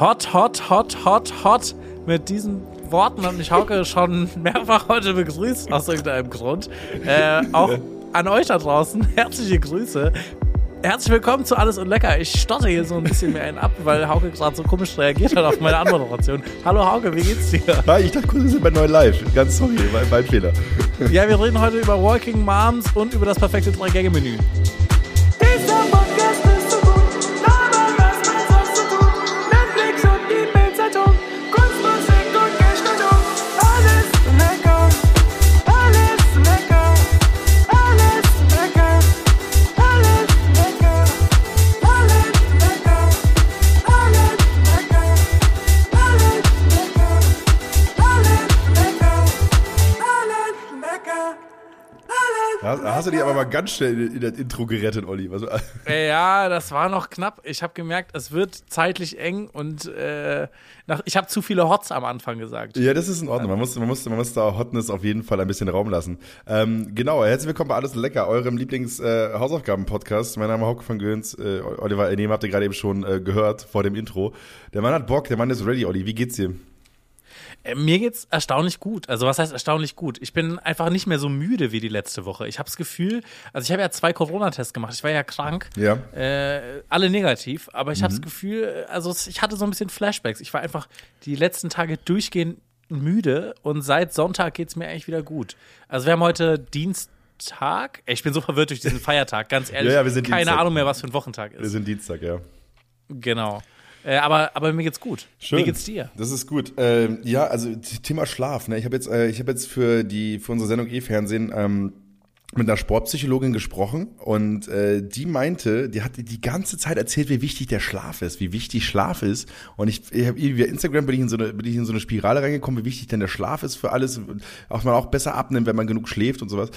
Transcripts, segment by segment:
Hot, hot, hot, hot, hot. Mit diesen Worten hat mich Hauke schon mehrfach heute begrüßt, aus irgendeinem Grund. Äh, auch an euch da draußen herzliche Grüße. Herzlich willkommen zu Alles und Lecker. Ich stotte hier so ein bisschen mehr einen ab, weil Hauke gerade so komisch reagiert hat auf meine Anmoderation. Hallo Hauke, wie geht's dir? Hi, ich dachte kurz, wir sind bei Neu Live. Ganz sorry, mein, mein Fehler. Ja, wir reden heute über Walking Moms und über das perfekte 3-Gänge-Menü. Aber ganz schnell in, das Intro gerettet, Olli. Äh, Ja, das war noch knapp. Ich habe gemerkt, es wird zeitlich eng und äh, nach, ich habe zu viele Hots am Anfang gesagt. ja, das ist in Ordnung. Man muss, man, muss, man muss da Hotness auf jeden Fall ein bisschen Raum lassen. Ähm, genau, herzlich willkommen bei Alles Lecker, eurem Lieblings-Hausaufgaben-Podcast. mein Name ist Hauke von Göns. Äh, Oliver Ernehm habt ihr gerade eben schon äh, gehört vor dem Intro. Der Mann hat Bock, der Mann ist ready, Olli. Wie geht's dir? Äh, mir geht's erstaunlich gut. Also was heißt erstaunlich gut? Ich bin einfach nicht mehr so müde wie die letzte Woche. Ich habe das Gefühl, also ich habe ja zwei Corona-Tests gemacht. Ich war ja krank. Ja. Äh, alle negativ, aber ich habe das Gefühl, also es- ich hatte so ein bisschen Flashbacks. Ich war einfach die letzten Tage durchgehend müde und seit Sonntag geht's mir eigentlich wieder gut. Also wir haben heute Dienstag. Ich bin so verwirrt durch diesen Feiertag, ganz ehrlich. Ja, ja, wir sind Keine Dienstag. Ahnung mehr, was für ein Wochentag Wir ist. sind Dienstag, ja. Genau. Äh, aber, aber mir geht's gut. Wie geht's dir? Das ist gut. Ähm, ja, also Thema Schlaf. Ne? Ich habe jetzt, äh, ich habe jetzt für die für unsere Sendung E-Fernsehen ähm, mit einer Sportpsychologin gesprochen und äh, die meinte, die hat die ganze Zeit erzählt, wie wichtig der Schlaf ist, wie wichtig Schlaf ist. Und ich, ich habe via Instagram bin ich in so eine bin ich in so eine Spirale reingekommen, wie wichtig denn der Schlaf ist für alles, auch man auch besser abnimmt, wenn man genug schläft und sowas.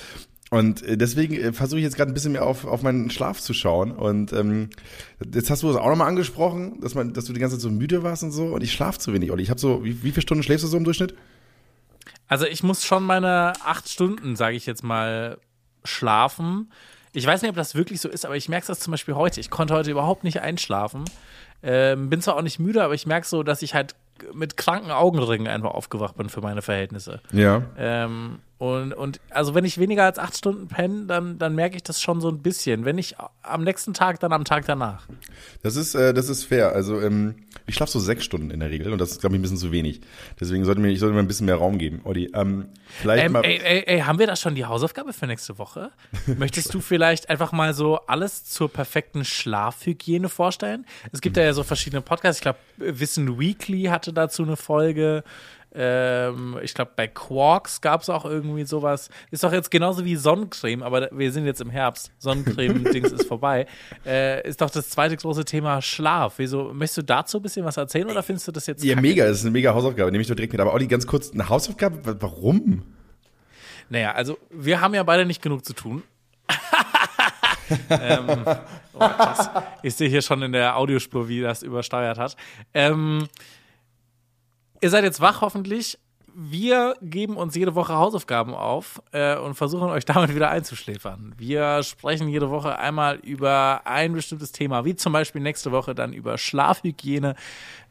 Und äh, deswegen äh, versuche ich jetzt gerade ein bisschen mehr auf, auf meinen Schlaf zu schauen. Und ähm, jetzt hast du das auch nochmal angesprochen, dass man, dass du die ganze Zeit so müde warst und so. Und ich schlafe zu wenig, Olli. Ich habe so, wie, wie viele Stunden schläfst du so im Durchschnitt? Also ich muss schon meine acht Stunden, sage ich jetzt mal, schlafen. Ich weiß nicht, ob das wirklich so ist, aber ich merke das zum Beispiel heute. Ich konnte heute überhaupt nicht einschlafen. Ähm, bin zwar auch nicht müde, aber ich merke so, dass ich halt mit kranken Augenringen einfach aufgewacht bin für meine Verhältnisse. Ja. Ähm, und, und also wenn ich weniger als acht Stunden penne, dann, dann merke ich das schon so ein bisschen. Wenn nicht am nächsten Tag, dann am Tag danach. Das ist, äh, das ist fair. Also ähm, ich schlafe so sechs Stunden in der Regel und das ist, glaube ich, ein bisschen zu wenig. Deswegen sollte mir, ich sollte mir ein bisschen mehr Raum geben, Olli. Ähm, vielleicht Ähm, mal. ey, ey, ey, haben wir da schon die Hausaufgabe für nächste Woche? Möchtest du vielleicht einfach mal so alles zur perfekten Schlafhygiene vorstellen? Es gibt ja so verschiedene Podcasts. Ich glaube, Wissen Weekly hatte dazu eine Folge. Ähm, ich glaube, bei Quarks gab es auch irgendwie sowas. Ist doch jetzt genauso wie Sonnencreme, aber wir sind jetzt im Herbst. Sonnencreme-Dings ist vorbei. Äh, ist doch das zweite große Thema Schlaf. Wieso, möchtest du dazu ein bisschen was erzählen oder findest du das jetzt ja, kacke? mega, das ist eine mega Hausaufgabe, nehme ich doch direkt mit. Aber Olli, ganz kurz, eine Hausaufgabe? Wa- Warum? Naja, also wir haben ja beide nicht genug zu tun. ähm, oh. Ich sehe hier schon in der Audiospur, wie das übersteuert hat. Ähm, ihr seid jetzt wach hoffentlich. Wir geben uns jede Woche Hausaufgaben auf äh, und versuchen euch damit wieder einzuschläfern. Wir sprechen jede Woche einmal über ein bestimmtes Thema, wie zum Beispiel nächste Woche dann über Schlafhygiene.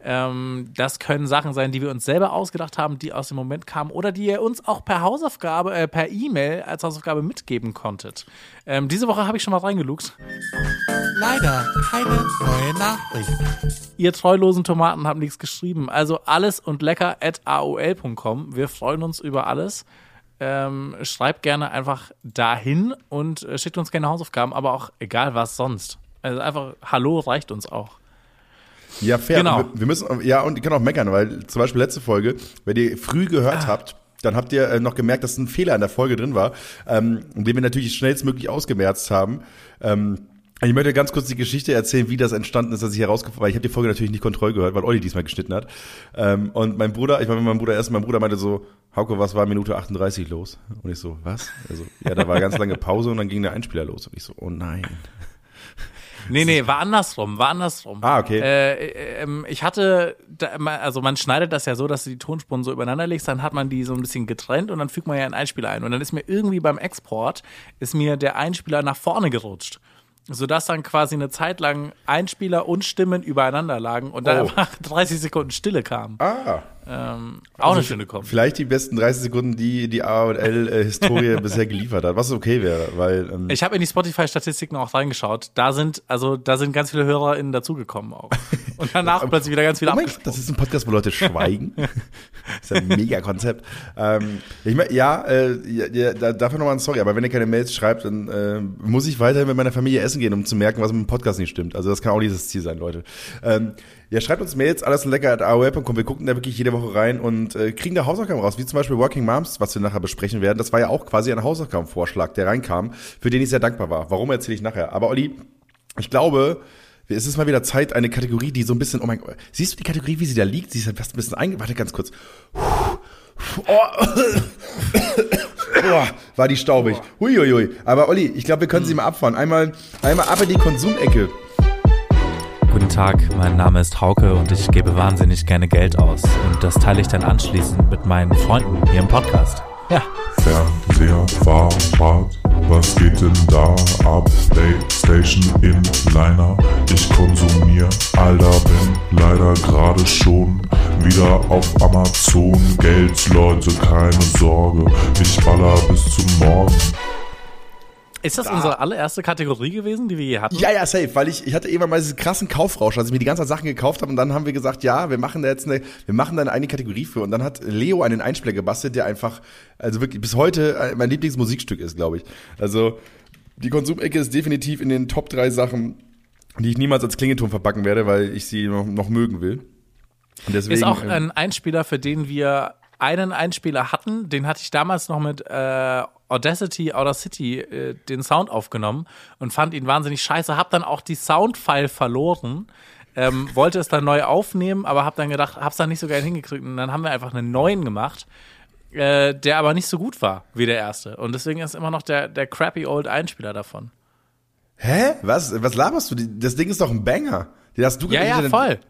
Ähm, das können Sachen sein, die wir uns selber ausgedacht haben, die aus dem Moment kamen oder die ihr uns auch per Hausaufgabe, äh, per E-Mail als Hausaufgabe mitgeben konntet. Ähm, diese Woche habe ich schon mal reingelugt. Leider keine neue Nachricht. Ihr treulosen Tomaten habt nichts geschrieben. Also alles und lecker at aol.com. Wir freuen uns über alles. Ähm, schreibt gerne einfach dahin und äh, schickt uns gerne Hausaufgaben, aber auch egal was sonst. Also einfach Hallo reicht uns auch. Ja, fair. Genau. Wir, wir müssen, ja, und ihr könnt auch meckern, weil zum Beispiel letzte Folge, wenn ihr früh gehört habt, dann habt ihr äh, noch gemerkt, dass ein Fehler in der Folge drin war, ähm, den wir natürlich schnellstmöglich ausgemerzt haben. Ähm, ich möchte ganz kurz die Geschichte erzählen, wie das entstanden ist, dass ich herausgefunden weil ich habe die Folge natürlich nicht kontroll gehört, weil Olli diesmal geschnitten hat. Ähm, und mein Bruder, ich war mit meinem Bruder erst, mein Bruder meinte so, Hauke, was war Minute 38 los? Und ich so, was? Also, ja, da war ganz lange Pause und dann ging der Einspieler los. Und ich so, oh nein. Nee, nee, war andersrum, war andersrum. Ah, okay. Äh, äh, ähm, ich hatte, also man schneidet das ja so, dass du die Tonspuren so übereinander legst, dann hat man die so ein bisschen getrennt und dann fügt man ja einen Einspieler ein. Und dann ist mir irgendwie beim Export, ist mir der Einspieler nach vorne gerutscht. sodass dann quasi eine Zeit lang Einspieler und Stimmen übereinander lagen und dann Oh. einfach 30 Sekunden Stille kam. Ah. Ähm, auch eine schöne Kombi. Vielleicht die besten 30 Sekunden, die die AOL-Historie bisher geliefert hat, was okay wäre, weil ähm, Ich habe in die Spotify-Statistiken auch reingeschaut. Da sind, also da sind ganz viele HörerInnen dazugekommen auch. Und danach plötzlich wieder ganz viele Oh Gott, das ist ein Podcast, wo Leute schweigen. das ist ein mega Konzept. Ähm, ich mein, ja, äh, ja, ja, da, dafür nochmal ein Sorry, aber wenn ihr keine Mails schreibt, dann äh, muss ich weiterhin mit meiner Familie essen gehen, um zu merken, was mit dem Podcast nicht stimmt. Also das kann auch nicht das Ziel sein, Leute. Ähm, ja, schreibt uns Mails, alles lecker at AOL.com. Wir gucken da wirklich jede Woche rein und äh, kriegen da Hausaufgaben raus, wie zum Beispiel Working Moms, was wir nachher besprechen werden. Das war ja auch quasi ein Hausaufgabenvorschlag, der reinkam, für den ich sehr dankbar war. Warum erzähle ich nachher? Aber Olli, ich glaube, es ist mal wieder Zeit, eine Kategorie, die so ein bisschen, oh mein Gott, siehst du die Kategorie, wie sie da liegt? Sie ist halt fast ein bisschen einge... Warte ganz kurz. Oh. Boah, war die staubig. Huiuiui. Aber Olli, ich glaube, wir können sie mal abfahren. Einmal, einmal ab in die Konsumecke. Guten Tag, mein Name ist Hauke und ich gebe wahnsinnig gerne Geld aus. Und das teile ich dann anschließend mit meinen Freunden hier im Podcast. Ja. Fernseher, Fahrrad, was geht denn da ab? Playstation in Liner, ich konsumier, Alter, bin leider gerade schon wieder auf Amazon. Geld, Leute, keine Sorge, ich baller bis zum Morgen. Ist das unsere allererste Kategorie gewesen, die wir je hatten? Ja, ja, safe, weil ich, ich hatte irgendwann mal diesen krassen Kaufrausch, als ich mir die ganzen Sachen gekauft habe und dann haben wir gesagt, ja, wir machen da jetzt eine, wir machen da eine eigene Kategorie für und dann hat Leo einen Einspieler gebastelt, der einfach, also wirklich bis heute äh, mein Lieblingsmusikstück ist, glaube ich. Also die Konsumecke ist definitiv in den Top drei Sachen, die ich niemals als Klingelton verpacken werde, weil ich sie noch, noch mögen will. Deswegen, Ist auch ähm, ein Einspieler, für den wir einen Einspieler hatten. Den hatte ich damals noch mit äh, Audacity, Audacity äh, den Sound aufgenommen und fand ihn wahnsinnig scheiße. Hab dann auch die Soundfile verloren. Ähm, wollte es dann neu aufnehmen, aber hab dann gedacht, hab's dann nicht so geil hingekriegt. Und dann haben wir einfach einen neuen gemacht, äh, der aber nicht so gut war wie der erste. Und deswegen ist immer noch der, der crappy old Einspieler davon. hä? Was, was laberst du? Das Ding ist doch ein Banger. Den hast du Ja, ja, voll.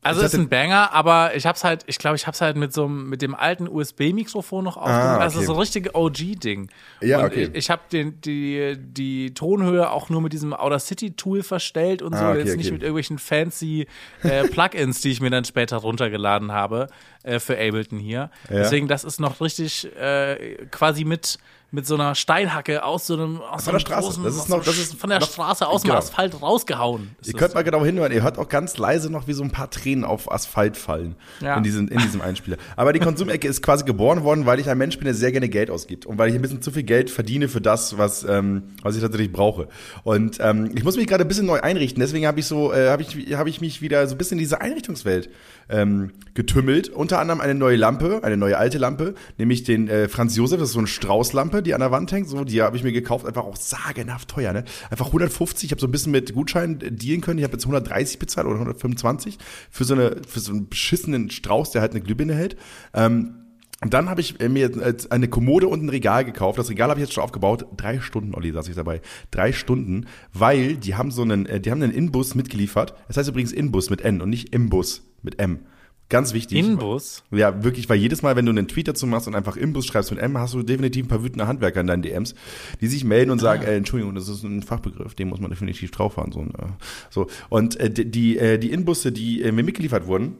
Also Ich ist ein Banger, aber ich hab's halt, ich glaube, ich hab's halt mit so einem, mit dem alten USB-Mikrofon noch aufgenommen. Ah, Also okay. so ein richtige OG-Ding. Ja, und okay. Ich, ich habe den die die Tonhöhe auch nur mit diesem Audacity-Tool verstellt und so, Ah, okay, jetzt nicht okay. mit irgendwelchen fancy äh, Plugins, die ich mir dann später runtergeladen habe äh, für Ableton hier. Ja. Deswegen, das ist noch richtig äh, quasi mit mit so einer Steinhacke aus so einem aus so Von der einem Straße. Großen, Das ist aus noch- so- das ist von der noch- Straße aus dem genau. Asphalt rausgehauen. Ihr könnt mal genau hinhören, ihr hört auch ganz leise noch, wie so ein paar Tränen auf Asphalt fallen Ja. in, diesem, in diesem Einspieler. Aber die Konsumecke ist quasi geboren worden, weil ich ein Mensch bin, der sehr gerne Geld ausgibt und weil ich ein bisschen zu viel Geld verdiene für das, was, ähm, was ich tatsächlich brauche. Und ähm, ich muss mich gerade ein bisschen neu einrichten, deswegen habe ich so, äh, habe ich, habe ich mich wieder so ein bisschen in diese Einrichtungswelt ähm, getümmelt. Unter anderem eine neue Lampe, eine neue alte Lampe, nämlich den äh, Franz Josef, das ist so eine Straußlampe, die an der Wand hängt. So, die habe ich mir gekauft, einfach auch sagenhaft teuer, ne? Einfach 150. Ich habe so ein bisschen mit Gutschein äh, dealen können. Ich habe jetzt 130 bezahlt oder 125 für so eine für so einen beschissenen Strauß, der halt eine Glühbirne hält. Ähm, und dann habe ich äh, mir eine Kommode und ein Regal gekauft. Das Regal habe ich jetzt schon aufgebaut. Drei Stunden, Olli, saß ich dabei. Drei Stunden, weil die haben so einen, äh, die haben einen Inbus mitgeliefert. Das heißt übrigens Inbus mit N und nicht Imbus mit M. Ganz wichtig. Inbus? Ja, wirklich, weil jedes Mal, wenn du einen Tweet dazu machst und einfach Imbus schreibst mit M, hast du definitiv ein paar wütende Handwerker in deinen DMs, die sich melden und sagen, äh, Entschuldigung, das ist ein Fachbegriff, den muss man definitiv drauf haben. So, äh, so. Und äh, die, die, äh, die Inbusse, die äh, mir mitgeliefert wurden,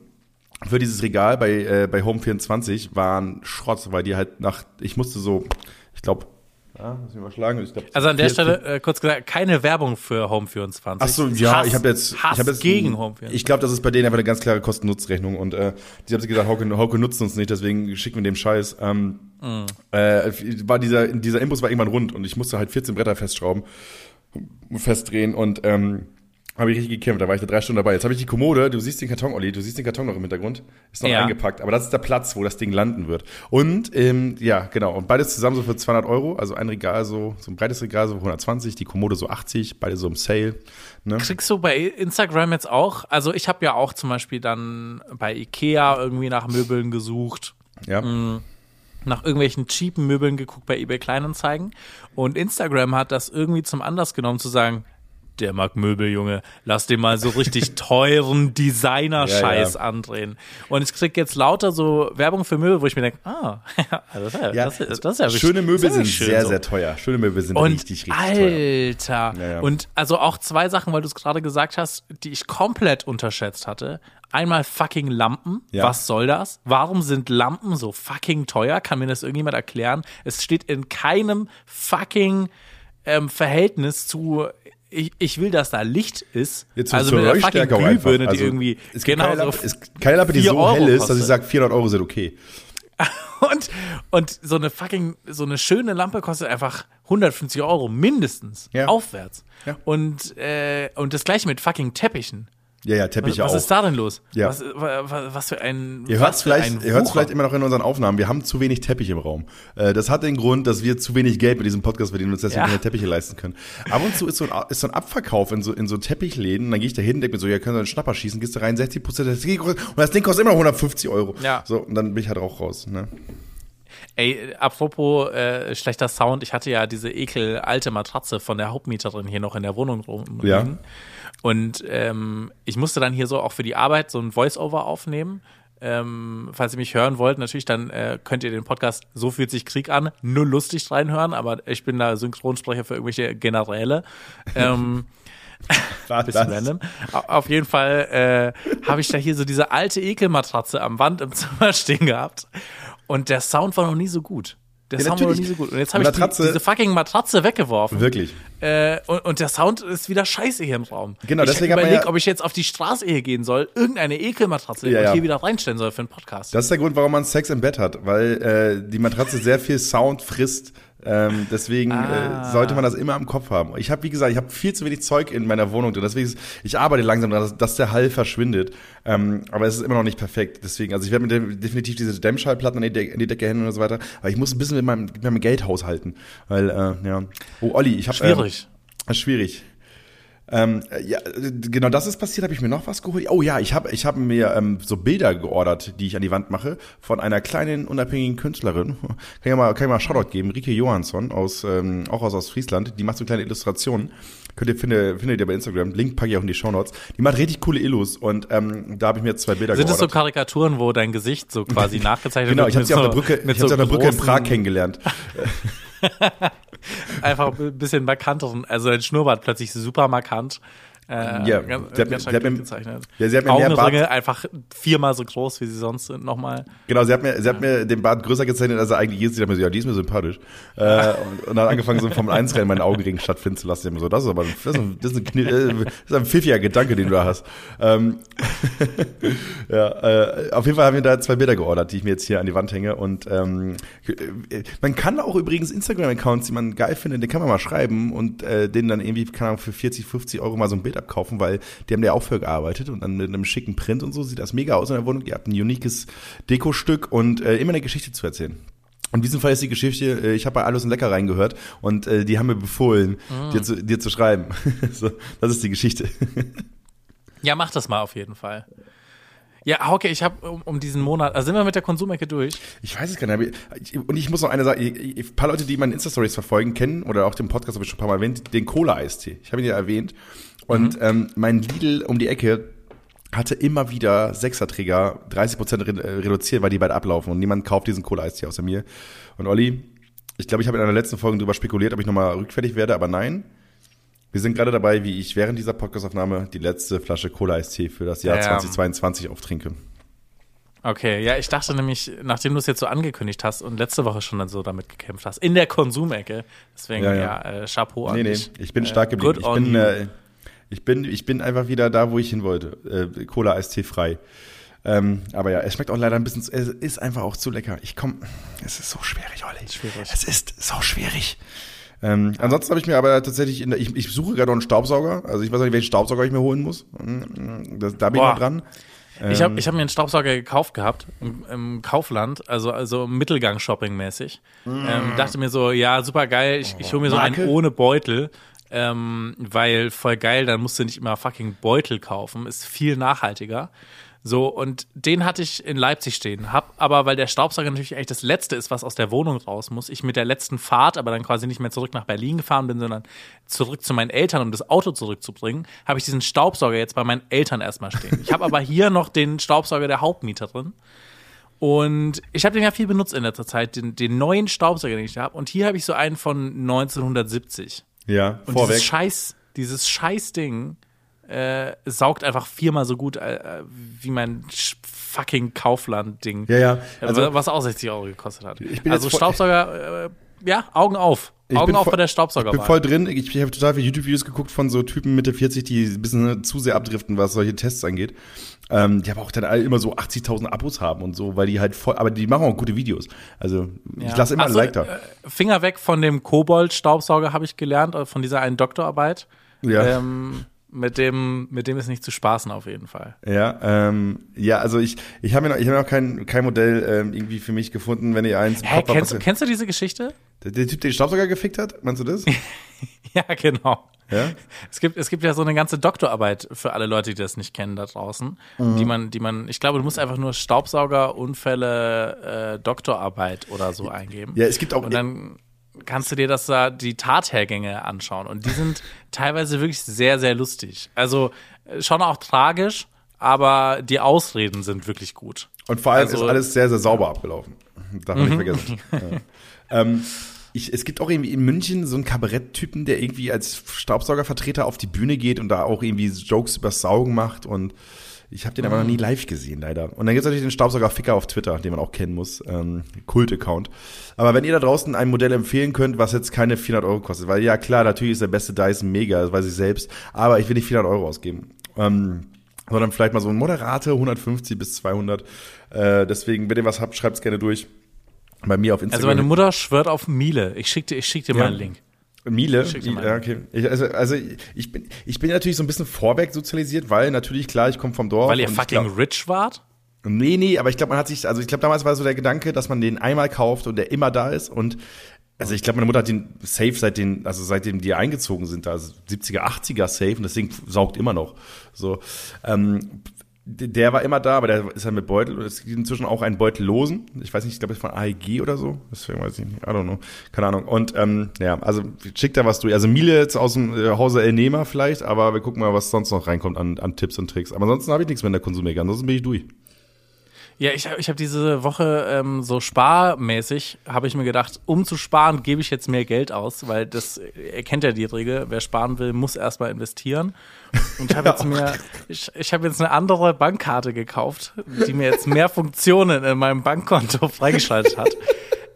für dieses Regal bei, äh, bei Home24 waren Schrott, weil die halt nach, ich musste so, ich glaube, ja, muss ich mal schlagen, ich glaub, Also an der Stelle äh, kurz gesagt, keine Werbung für Home24. Ach so, ja, Hass, ich habe jetzt, Hass ich habe jetzt gegen Home24. Ich glaube, das ist bei denen einfach eine ganz klare Kosten-Nutz-Rechnung und äh, die haben sich gesagt, Hauke, Hauke nutzt uns nicht, deswegen schicken wir dem Scheiß. Ähm, Mhm. äh, war dieser dieser Imbus war irgendwann rund und ich musste halt 14 Bretter festschrauben, festdrehen und ähm, habe ich richtig gekämpft. Da war ich da drei Stunden dabei. Jetzt habe ich die Kommode. Du siehst den Karton, Olli. Du siehst den Karton noch im Hintergrund. Ist noch Ja. eingepackt. Aber das ist der Platz, wo das Ding landen wird. Und ähm, ja, genau. Und beides zusammen so für 200 Euro. Also ein Regal so, so ein breites Regal so 120, die Kommode so 80, beide so im Sale. Ne? Kriegst du bei Instagram jetzt auch? Also ich habe ja auch zum Beispiel dann bei Ikea irgendwie nach Möbeln gesucht, Ja. nach irgendwelchen cheapen Möbeln geguckt bei eBay Kleinanzeigen und Instagram hat das irgendwie zum Anlass genommen zu sagen, der mag Möbel, Junge. Lass den mal so richtig teuren Designer-Scheiß Ja, ja. andrehen. Und ich krieg jetzt lauter so Werbung für Möbel, wo ich mir denke, ah, das ist ja, Ja, das, ist- das ist ja wirklich- schöne das Möbel sind schön sehr, so. sehr teuer. Schöne Möbel sind Und richtig, richtig teuer. Alter. Ja, ja. Und also auch zwei Sachen, weil du es gerade gesagt hast, die ich komplett unterschätzt hatte. Einmal fucking Lampen. Ja. Was soll das? Warum sind Lampen so fucking teuer? Kann mir das irgendjemand erklären? Es steht in keinem fucking ähm, Verhältnis zu ich, ich will, dass da Licht ist. Jetzt also mit einer fucking. Glühbirne, die Also, irgendwie es genau keine so Lampe, es gibt keine Lampe, die 4 so Euro hell ist, dass kostet. ich sage, 400 Euro sind okay. Und, und so eine fucking, so eine schöne Lampe kostet einfach 150 Euro mindestens. Ja. Aufwärts. Ja. Und, äh, und das gleiche mit fucking Teppichen. Ja, ja, Was, Teppiche was auch. ist da denn los? Ja. Was, wa- was für ein. Ihr was hört es für ein vielleicht, ihr hört's Wucher. vielleicht immer noch in unseren Aufnahmen. Wir haben zu wenig Teppich im Raum. Äh, Das hat den Grund, dass wir zu wenig Geld mit diesem Podcast verdienen und uns deswegen Ja. keine Teppiche leisten können. Ab und zu ist so ein, ist so ein Abverkauf in so, in so Teppichläden. Dann gehe ich da hin, denke mir so, ja, können Sie einen Schnapper schießen, gehst du rein, 60 Prozent. Und das Ding kostet immer noch 150 Euro. Ja. So, und dann bin ich halt auch raus. Ne? Ey, apropos äh, schlechter Sound, ich hatte ja diese ekel alte Matratze von der Hauptmieterin hier noch in der Wohnung rumliegen. Ja. Und ähm, ich musste dann hier so auch für die Arbeit so ein Voice-Over aufnehmen. Ähm, falls ihr mich hören wollt, natürlich, dann äh, könnt ihr den Podcast So fühlt sich Krieg an, nur lustig reinhören, aber ich bin da Synchronsprecher für irgendwelche Generäle. ähm, Was, bisschen random. Au- Auf jeden Fall äh, habe ich da hier so diese alte Ekelmatratze am Wand im Zimmer stehen gehabt. Und der Sound war noch nie so gut. Der Ja, Sound war noch nie natürlich. so gut. Und jetzt habe ich die, diese fucking Matratze weggeworfen. Wirklich. Äh, und, und der Sound ist wieder scheiße hier im Raum. Genau, ich deswegen habe man überlegt, ja- ob ich jetzt auf die Straße hier gehen soll, irgendeine Ekelmatratze Ja, und ja. hier wieder reinstellen soll für einen Podcast. Das ist der Grund, warum man Sex im Bett hat, weil äh, die Matratze sehr viel Sound frisst. Ähm, deswegen Ah. äh, sollte man das immer im Kopf haben. Ich habe, wie gesagt, ich habe viel zu wenig Zeug in meiner Wohnung drin. Deswegen, ist, ich arbeite langsam daran, dass, dass der Hall verschwindet. Ähm, aber es ist immer noch nicht perfekt. Deswegen, also ich werde mir de- definitiv diese Dämmschallplatten an die, De in die Decke hängen und so weiter. Aber ich muss ein bisschen mit meinem, mit meinem Geld haushalten. Weil, äh, ja. Oh, Olli, ich habe... Schwierig. Ähm, schwierig. Ähm, äh, ja, genau das ist passiert. Habe ich mir noch was geholt? Oh ja, ich habe ich hab mir ähm, so Bilder geordert, die ich an die Wand mache, von einer kleinen unabhängigen Künstlerin. Kann ich mal, kann ich mal Shoutout geben. Rike Johansson aus ähm, auch aus Ostfriesland. Die macht so kleine Illustrationen. Könnt ihr findet, findet ihr bei Instagram. Link packe ich auch in die Shownotes. Die macht richtig coole Illus und ähm, da habe ich mir jetzt zwei Bilder Sind es so geordert. Karikaturen, wo dein Gesicht so quasi nachgezeichnet genau, wird? ich habe sie auf so- der Brücke, ich hab sie so auf der Brücke in Prag kennengelernt. Einfach ein bisschen markanteren. Also dein Schnurrbart plötzlich super markant. Äh, Ja, ganz, sie hat mir- ganz sie hat mir- gezeichnet. ja, sie hat mir mehr Augenringe Bart- einfach viermal so groß, wie sie sonst sind, nochmal. Genau, sie hat mir, sie hat mir den Bart größer gezeichnet, als er eigentlich ist. Sie hat mir so, ja, die ist mir sympathisch. Äh, und, und dann hat angefangen, so ein Formel-1-Rennen meinen Augenring stattfinden zu lassen. Ich mir so, das ist aber, das ist ein, das ist ein, äh, das ist ein pfiffiger Gedanke, den du da hast. Ähm, ja, äh, auf jeden Fall haben wir da zwei Bilder geordert, die ich mir jetzt hier an die Wand hänge. Und ähm, äh, man kann auch übrigens Instagram-Accounts, die man geil findet, den kann man mal schreiben und äh, denen dann irgendwie, keine Ahnung, für 40, 50 Euro mal so ein Bild abkaufen, weil die haben ja auch für gearbeitet und dann mit einem schicken Print und so sieht das mega aus in der Wohnung. Ihr habt ein uniques Dekostück und äh, immer eine Geschichte zu erzählen. In diesem Fall ist die Geschichte, äh, ich habe bei Alles und Lecker reingehört und äh, die haben mir befohlen, dir, zu, dir zu schreiben. so, das ist die Geschichte. Ja, mach das mal auf jeden Fall. Ja, Hauke, ich habe um, um diesen Monat, also sind wir mit der Konsumecke durch? Ich weiß es gar nicht. ich- Und ich muss noch eine Sache, ich- ein paar Leute, die meine Insta-Stories verfolgen, kennen, oder auch den Podcast habe ich schon ein paar Mal erwähnt, den Cola-Eistee. Ich habe ihn ja erwähnt. Und ähm, mein Lidl um die Ecke hatte immer wieder Sechserträger 30% re äh, reduziert, weil die bald ablaufen und niemand kauft diesen Cola-Eistee außer mir. Und Olli, ich glaube, ich habe in einer letzten Folge darüber spekuliert, ob ich nochmal rückfällig werde, aber nein. Wir sind gerade dabei, wie ich während dieser Podcastaufnahme die letzte Flasche Cola-Eistee für das Jahr Ja. 2022 auftrinke. Okay, ja, ich dachte nämlich, nachdem du es jetzt so angekündigt hast und letzte Woche schon dann so damit gekämpft hast, in der Konsumecke, deswegen Ja, ja, ja. äh, Chapeau an Nee, nee, dich. ich bin Äh, stark geblieben. good Ich bin, äh, ich, bin, ich bin einfach wieder da, wo ich hin wollte. Äh, Cola Eistee frei. Ähm, aber ja, es schmeckt auch leider ein bisschen, es ist einfach auch zu lecker. Ich komm, es ist so schwierig, Olli. Schwierig. Es ist so schwierig. Ähm, ansonsten habe ich mir aber tatsächlich, in der, ich, ich suche gerade noch einen Staubsauger. Also ich weiß nicht, welchen Staubsauger ich mir holen muss. Mm, Das, da bin ich Boah. noch dran. Ich Ähm. habe ich hab mir einen Staubsauger gekauft gehabt im, im Kaufland, also also Mittelgang-Shopping-mäßig. Ähm, dachte mir so, ja, super geil, ich, ich hole mir so Marke? einen ohne Beutel. Ähm, weil voll geil, dann musst du nicht immer fucking Beutel kaufen, ist viel nachhaltiger. So, und den hatte ich in Leipzig stehen. Hab aber, weil der Staubsauger natürlich eigentlich das Letzte ist, was aus der Wohnung raus muss, ich mit der letzten Fahrt aber dann quasi nicht mehr zurück nach Berlin gefahren bin, sondern zurück zu meinen Eltern, um das Auto zurückzubringen, habe ich diesen Staubsauger jetzt bei meinen Eltern erstmal stehen. Ich habe aber hier noch den Staubsauger der Hauptmieter drin. Und ich habe den ja viel benutzt in letzter Zeit, den, den neuen Staubsauger, den ich da habe. Und hier habe ich so einen von 1970. Ja, Und vorweg. dieses Scheiß, dieses Scheißding äh, saugt einfach viermal so gut äh, wie mein fucking Kaufland-Ding. Ja, ja. Also, Also- was auch 60 Euro gekostet hat. Ich bin also Staubsauger, äh, ja, Augen auf. Ich Augen auf voll- bei der Ich bin voll drin. Ich, ich habe total viele YouTube-Videos geguckt von so Typen Mitte 40, die ein bisschen zu sehr abdriften, was solche Tests angeht. Ähm, die aber auch dann alle immer so 80.000 Abos haben und so, weil die halt voll, aber die machen auch gute Videos. Also ich Ja. lasse immer Ach ein Like da. äh, Finger weg von dem Kobold-Staubsauger habe ich gelernt, äh, von dieser einen Doktorarbeit. Ja. Ähm, mit dem, mit dem ist nicht zu spaßen auf jeden Fall. Ja, ähm, ja, also ich, ich habe mir noch, ich habe noch kein, kein Modell ähm, irgendwie für mich gefunden, wenn ihr eins Hä, kennst, was- kennst du diese Geschichte? der, der Typ, der den Staubsauger gefickt hat, meinst du das? Ja, genau. Ja? Es gibt, es gibt ja so eine ganze Doktorarbeit für alle Leute, die das nicht kennen da draußen, Mhm. die man, die man, ich glaube, du musst einfach nur Staubsauger, Unfälle, äh, Doktorarbeit oder so eingeben. Ja, es gibt auch- Und dann kannst du dir das da, die Tathergänge anschauen. Und die sind teilweise wirklich sehr, sehr lustig. Also äh, schon auch tragisch, aber die Ausreden sind wirklich gut. Und vor allem Also- ist alles sehr, sehr sauber abgelaufen. Darf man nicht vergessen. Ja. ähm, ich, es gibt auch irgendwie in München so einen Kabaretttypen, der irgendwie als Staubsaugervertreter auf die Bühne geht und da auch irgendwie Jokes übers Saugen macht und ich habe den aber noch nie live gesehen, leider. Und dann gibt es natürlich den Staubsauger-Ficker auf Twitter, den man auch kennen muss. Ähm, Kult-Account. Aber wenn ihr da draußen ein Modell empfehlen könnt, was jetzt keine 400 Euro kostet, weil ja klar, natürlich ist der beste Dyson mega, das weiß ich selbst, aber ich will nicht 400 Euro ausgeben. Ähm, sondern vielleicht mal so ein moderate 150 bis 200. Äh, deswegen, wenn ihr was habt, schreibt's gerne durch. Bei mir auf Also Instagram. meine Mutter schwört auf Miele. Ich schick dir, ich schick dir mal Ja. einen Link. Miele, mal ja, okay. Ich, also, also ich bin, ich bin natürlich so ein bisschen vorweg sozialisiert, weil natürlich klar, ich komme vom Dorf. Weil ihr fucking glaub- rich wart? Nee, nee, aber ich glaube, man hat sich, also ich glaube, damals war so der Gedanke, dass man den einmal kauft und der immer da ist und also ich glaube, meine Mutter hat den safe seit den, also seitdem die eingezogen sind, also 70er, 80er safe und das Ding saugt immer noch. So, ähm, der war immer da, aber der ist ja mit Beutel es gibt inzwischen auch einen Beutellosen. Ich weiß nicht, ich glaube, ist von AEG oder so. Deswegen weiß ich nicht. I don't know. Keine Ahnung. Und ähm, ja, also schickt da was durch. Also Miele jetzt aus dem äh, Hause El Nehmer vielleicht, aber wir gucken mal, was sonst noch reinkommt an, an Tipps und Tricks. Aber ansonsten habe ich nichts mehr in der Konsumecke. Ansonsten bin ich durch. Ja, ich habe ich hab diese Woche ähm, so sparmäßig, habe ich mir gedacht, um zu sparen, gebe ich jetzt mehr Geld aus, weil das, ihr kennt ja die Regel, wer sparen will, muss erstmal investieren. Und ich habe jetzt mir, ich, ich habe jetzt eine andere Bankkarte gekauft, die mir jetzt mehr Funktionen in meinem Bankkonto freigeschaltet hat.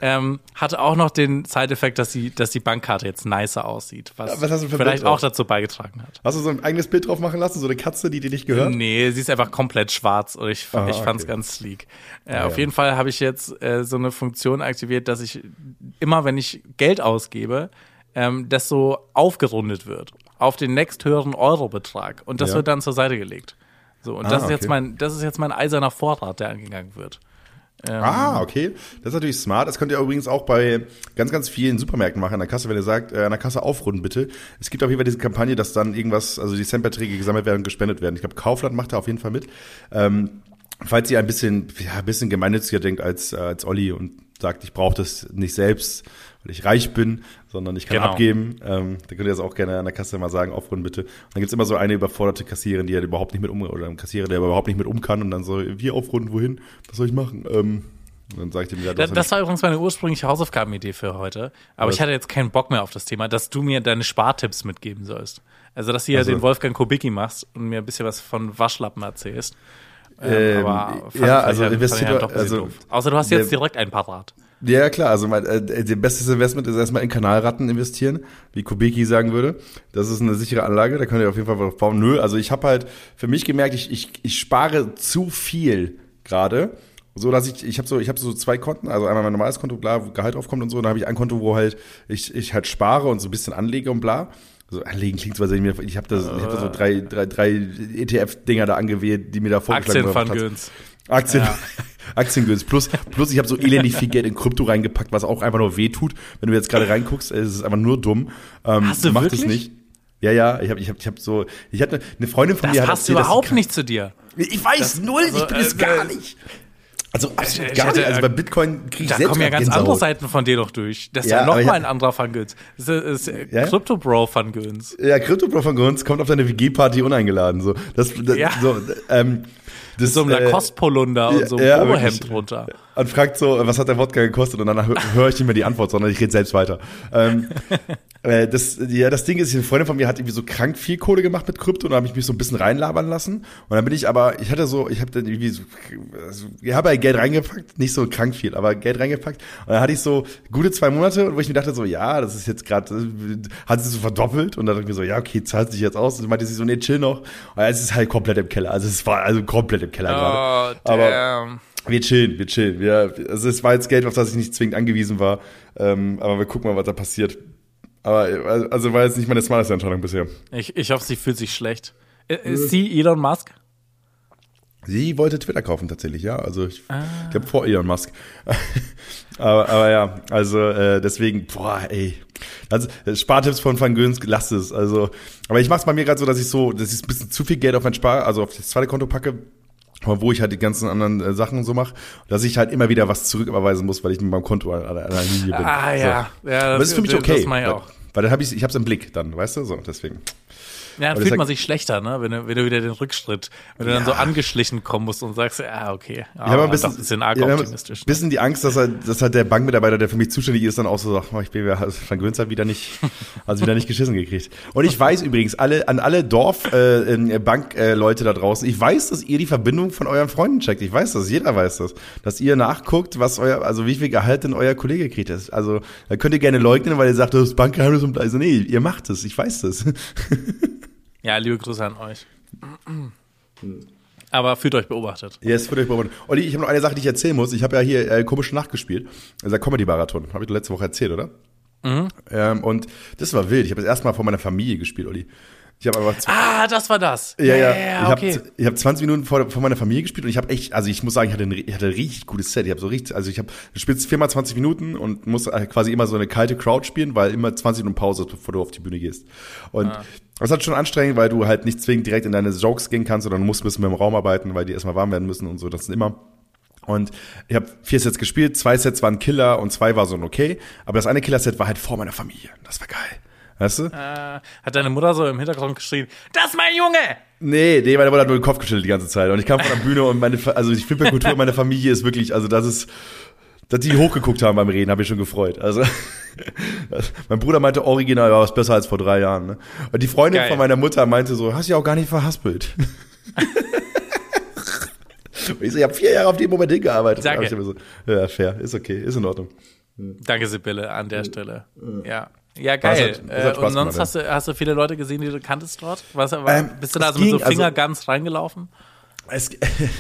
Ähm, hatte auch noch den Side-Effekt, dass die, dass die Bankkarte jetzt nicer aussieht, was, Ja, was hast du für ein vielleicht auch dazu beigetragen hat. Hast du so ein eigenes Bild drauf machen lassen? So eine Katze, die dir nicht gehört? Nee, sie ist einfach komplett schwarz und ich, Ah, ich fand's okay. ganz sleek. Äh, Ah, auf ja. jeden Fall habe ich jetzt äh, so eine Funktion aktiviert, dass ich immer, wenn ich Geld ausgebe, ähm, das so aufgerundet wird auf den nächsthöheren Eurobetrag und das Ja. wird dann zur Seite gelegt. So und Ah, das ist jetzt okay. mein, das ist jetzt mein eiserner Vorrat, der angegangen wird. Ähm, Ah, okay. Das ist natürlich smart. Das könnt ihr übrigens auch bei ganz, ganz vielen Supermärkten machen an der Kasse, wenn ihr sagt, äh, an der Kasse aufrunden bitte. Es gibt auf jeden Fall diese Kampagne, dass dann irgendwas, also die Centbeträge gesammelt werden und gespendet werden. Ich glaube, Kaufland macht da auf jeden Fall mit. Ähm, falls ihr ein bisschen, ja, ein bisschen gemeinnütziger denkt als, äh, als Olli und sagt, ich brauche das nicht selbst, weil ich reich bin, sondern ich kann Genau. abgeben, ähm, dann könnt ihr das auch gerne an der Kasse mal sagen, aufrunden bitte. Und dann gibt's immer so eine überforderte Kassiererin, die halt überhaupt nicht mit um, oder ein Kassierer, der überhaupt nicht mit um kann und dann so, wir aufrunden, wohin? Was soll ich machen? Ähm, und dann sage ich dem, ja, Da, ja das war übrigens meine ursprüngliche Hausaufgabenidee für heute. Aber Was? ich hatte jetzt keinen Bock mehr auf das Thema, dass du mir deine Spartipps mitgeben sollst. Also, dass du hier Also- den Wolfgang Kubicki machst und mir ein bisschen was von Waschlappen erzählst. Ähm, fand ja, also investiert ja also. Außer du hast jetzt direkt ein Parat. Ja, klar, also mein, äh, der beste Investment ist erstmal in Kanalratten investieren, wie Kubicki sagen würde. Das ist eine sichere Anlage, da könnt ihr auf jeden Fall drauf bauen. Nö, also ich habe halt für mich gemerkt, ich, ich, ich spare zu viel gerade. So dass ich, ich habe so, ich habe so zwei Konten, also einmal mein normales Konto, bla, wo Gehalt draufkommt und so, und dann habe ich ein Konto, wo halt ich, ich halt spare und so ein bisschen anlege und bla. So anlegen klingt ich mir, ich habe da, ich hab da so drei, drei, drei ETF-Dinger da angewählt, die mir da vorgeschlagen wurden. Aktienfangöns. Aktien, Aktiengünst. Plus, plus ich habe so elendig viel Geld in Krypto reingepackt, was auch einfach nur weh tut. Wenn du jetzt gerade reinguckst, es ist einfach nur dumm. Ähm, Hast du macht wirklich? es nicht. Ja, ja, ich habe ich hab, ich hab so, ich hatte eine Freundin von Das mir hat passt überhaupt nicht zu dir. Ich weiß, null, ich bin es äh, gar äh, nicht. Also absolut ich gar nicht. Also bei Bitcoin kriege ich Da selbst kommen ja ganz andere Gänsehaut. Seiten von dir doch durch. Das ist Ja, ja, noch aber ich mal hab- ein anderer Fangöns. Das ist, ist Ja? Crypto Bro Fangöns. Ja, Crypto von uns kommt auf deine WG-Party uneingeladen. So, das, das, Ja. so, ähm, das, So ein äh, Lacoste-Polunder und so ein ja, Oberhemd drunter. und fragt so, was hat der Wodka gekostet? Und dann höre hör ich nicht mehr die Antwort, sondern ich rede selbst weiter. Ähm, äh, das, ja, das Ding ist, eine Freundin von mir hat irgendwie so krank viel Kohle gemacht mit Krypto und da habe ich mich so ein bisschen reinlabern lassen. Und dann bin ich aber, ich hatte so, ich habe dann irgendwie so, also, ich habe halt Geld reingepackt, nicht so krank viel, aber Geld reingepackt. Und dann hatte ich so gute zwei Monate, wo ich mir dachte so, ja, das ist jetzt gerade, hat sich so verdoppelt. Und dann dachte ich mir so, ja, okay, zahlt sich jetzt aus. Und dann meinte sie so, nee, chill noch. Und es ist halt komplett im Keller. Also es war also komplett im Keller gerade. Oh, Aber damn. wir chillen, wir chillen. Wir, also es war jetzt Geld, auf das ich nicht zwingend angewiesen war. Ähm, aber wir gucken mal, was da passiert. Aber also war jetzt nicht meine smarteste Entscheidung bisher. Ich, ich hoffe, sie fühlt sich schlecht. Äh, Ist sie Elon Musk? Sie wollte Twitter kaufen tatsächlich, ja. Also ich, Ah. ich glaube vor Elon Musk. aber, aber ja, also äh, deswegen, boah, ey. Also äh, Spartipps von Van Göns, lasst es. Also, aber ich mach's bei mir gerade so, dass ich so, dass ich ein bisschen zu viel Geld auf mein Spar, also auf das zweite Konto packe. Aber wo ich halt die ganzen anderen äh, Sachen so mache, dass ich halt immer wieder was zurücküberweisen muss, weil ich mit meinem Konto an, einer Linie bin. Ah, ja. So. Ja, Aber das ist für mich okay. Das ich weil, auch. weil dann habe ich, ich hab's im Blick dann, weißt du, so deswegen. Ja, dann fühlt man sich schlechter, ne? Wenn du, wenn du wieder den Rückschritt, wenn du dann so angeschlichen kommen musst und sagst, ja, okay. Ich habe ein bisschen, bisschen arg ja, optimistisch. ein bisschen die Angst, dass halt, dass halt der Bankmitarbeiter, der für mich zuständig ist, dann auch so sagt, oh, ich bin ja Van Göns hat wieder nicht, also wieder nicht geschissen gekriegt. Und ich weiß übrigens alle an alle Dorfbankleute äh, Bank, äh, Leute da draußen, ich weiß, dass ihr die Verbindung von euren Freunden checkt. Ich weiß das, jeder weiß das, dass ihr nachguckt, was euer, also wie viel Gehalt denn euer Kollege kriegt. Das, also da könnt ihr gerne leugnen, weil ihr sagt, das ist Bankgeheimnis und also nee, ihr macht es, ich weiß das. Ja, liebe Grüße an euch. Aber fühlt euch beobachtet. Ja, es wird euch beobachtet. Olli, ich habe noch eine Sache, die ich erzählen muss. Ich habe ja hier äh, komische Nacht gespielt. Also der Comedy-Marathon. Habe ich letzte Woche erzählt, oder? Ähm, und das war wild. Ich habe das erste Mal vor meiner Familie gespielt, Olli. Ich habe aber Ah, das war das. ja, ja. ja ich habe okay. ich hab 20 Minuten vor, vor meiner Familie gespielt und ich habe echt, also ich muss sagen, ich hatte ein, ich hatte ein richtig gutes Set. Ich habe so richtig, also ich habe, du spielst viermal 20 Minuten und musst äh, quasi immer so eine kalte Crowd spielen, weil immer 20 Minuten Pause bevor du auf die Bühne gehst. Und das ist halt schon anstrengend, weil du halt nicht zwingend direkt in deine Jokes gehen kannst, sondern du musst ein bisschen mit dem Raum arbeiten, weil die erstmal warm werden müssen und so. Das ist immer. Und ich habe vier Sets gespielt, zwei Sets waren Killer und zwei war so ein okay. Aber das eine Killer-Set war halt vor meiner Familie. Das war geil. Weißt du? Äh, hat deine Mutter so im Hintergrund geschrien, das ist mein Junge! Nee, nee, meine Mutter hat nur den Kopf geschüttelt die ganze Zeit. Und ich kam von der Bühne und meine, also die Flipperkultur meiner Familie ist wirklich, also das ist, dass die hochgeguckt haben beim Reden, habe ich schon gefreut. Also mein Bruder meinte, original war was besser als vor drei Jahren. Ne? Und die Freundin Geil. von meiner Mutter meinte so, hast dich auch gar nicht verhaspelt. und ich so, ich habe vier Jahre auf den Moment hingearbeitet. Danke. So, ja, fair, ist okay, ist in Ordnung. Danke, Sibylle, an der Stelle. Ja. Ja, geil. Hat- äh, und sonst gemacht, hast du, hast du viele Leute gesehen, die du kanntest dort? Was, Ähm, bist du da es so mit so ging, also- Fingerguns reingelaufen? Es,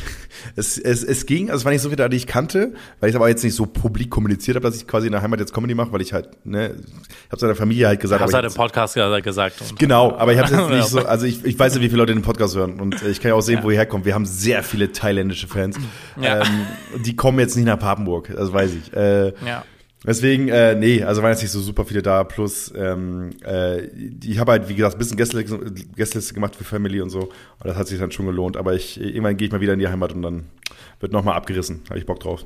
es, es, es ging, also es war nicht so viele da, die ich kannte, weil ich aber jetzt nicht so publik kommuniziert habe, dass ich quasi in der Heimat jetzt Comedy mache, weil ich halt, ne, ich habe seiner Familie halt gesagt, Hast aber du ich halt im Podcast ja gesagt. Genau, aber ich habe jetzt nicht so, also ich, ich weiß ja, wie viele Leute den Podcast hören und äh, ich kann ja auch sehen, wo ihr herkommt. Wir haben sehr viele thailändische Fans. Ja. Ähm, die kommen jetzt nicht nach Papenburg, das weiß ich. Äh, Ja. Deswegen, äh, nee, also waren jetzt nicht so super viele da. Plus, ähm, äh, ich habe halt, wie gesagt, ein bisschen Gästeliste, Gästeliste gemacht für Family und so. Und das hat sich dann schon gelohnt. Aber ich, irgendwann gehe ich mal wieder in die Heimat und dann wird nochmal abgerissen. Habe ich Bock drauf.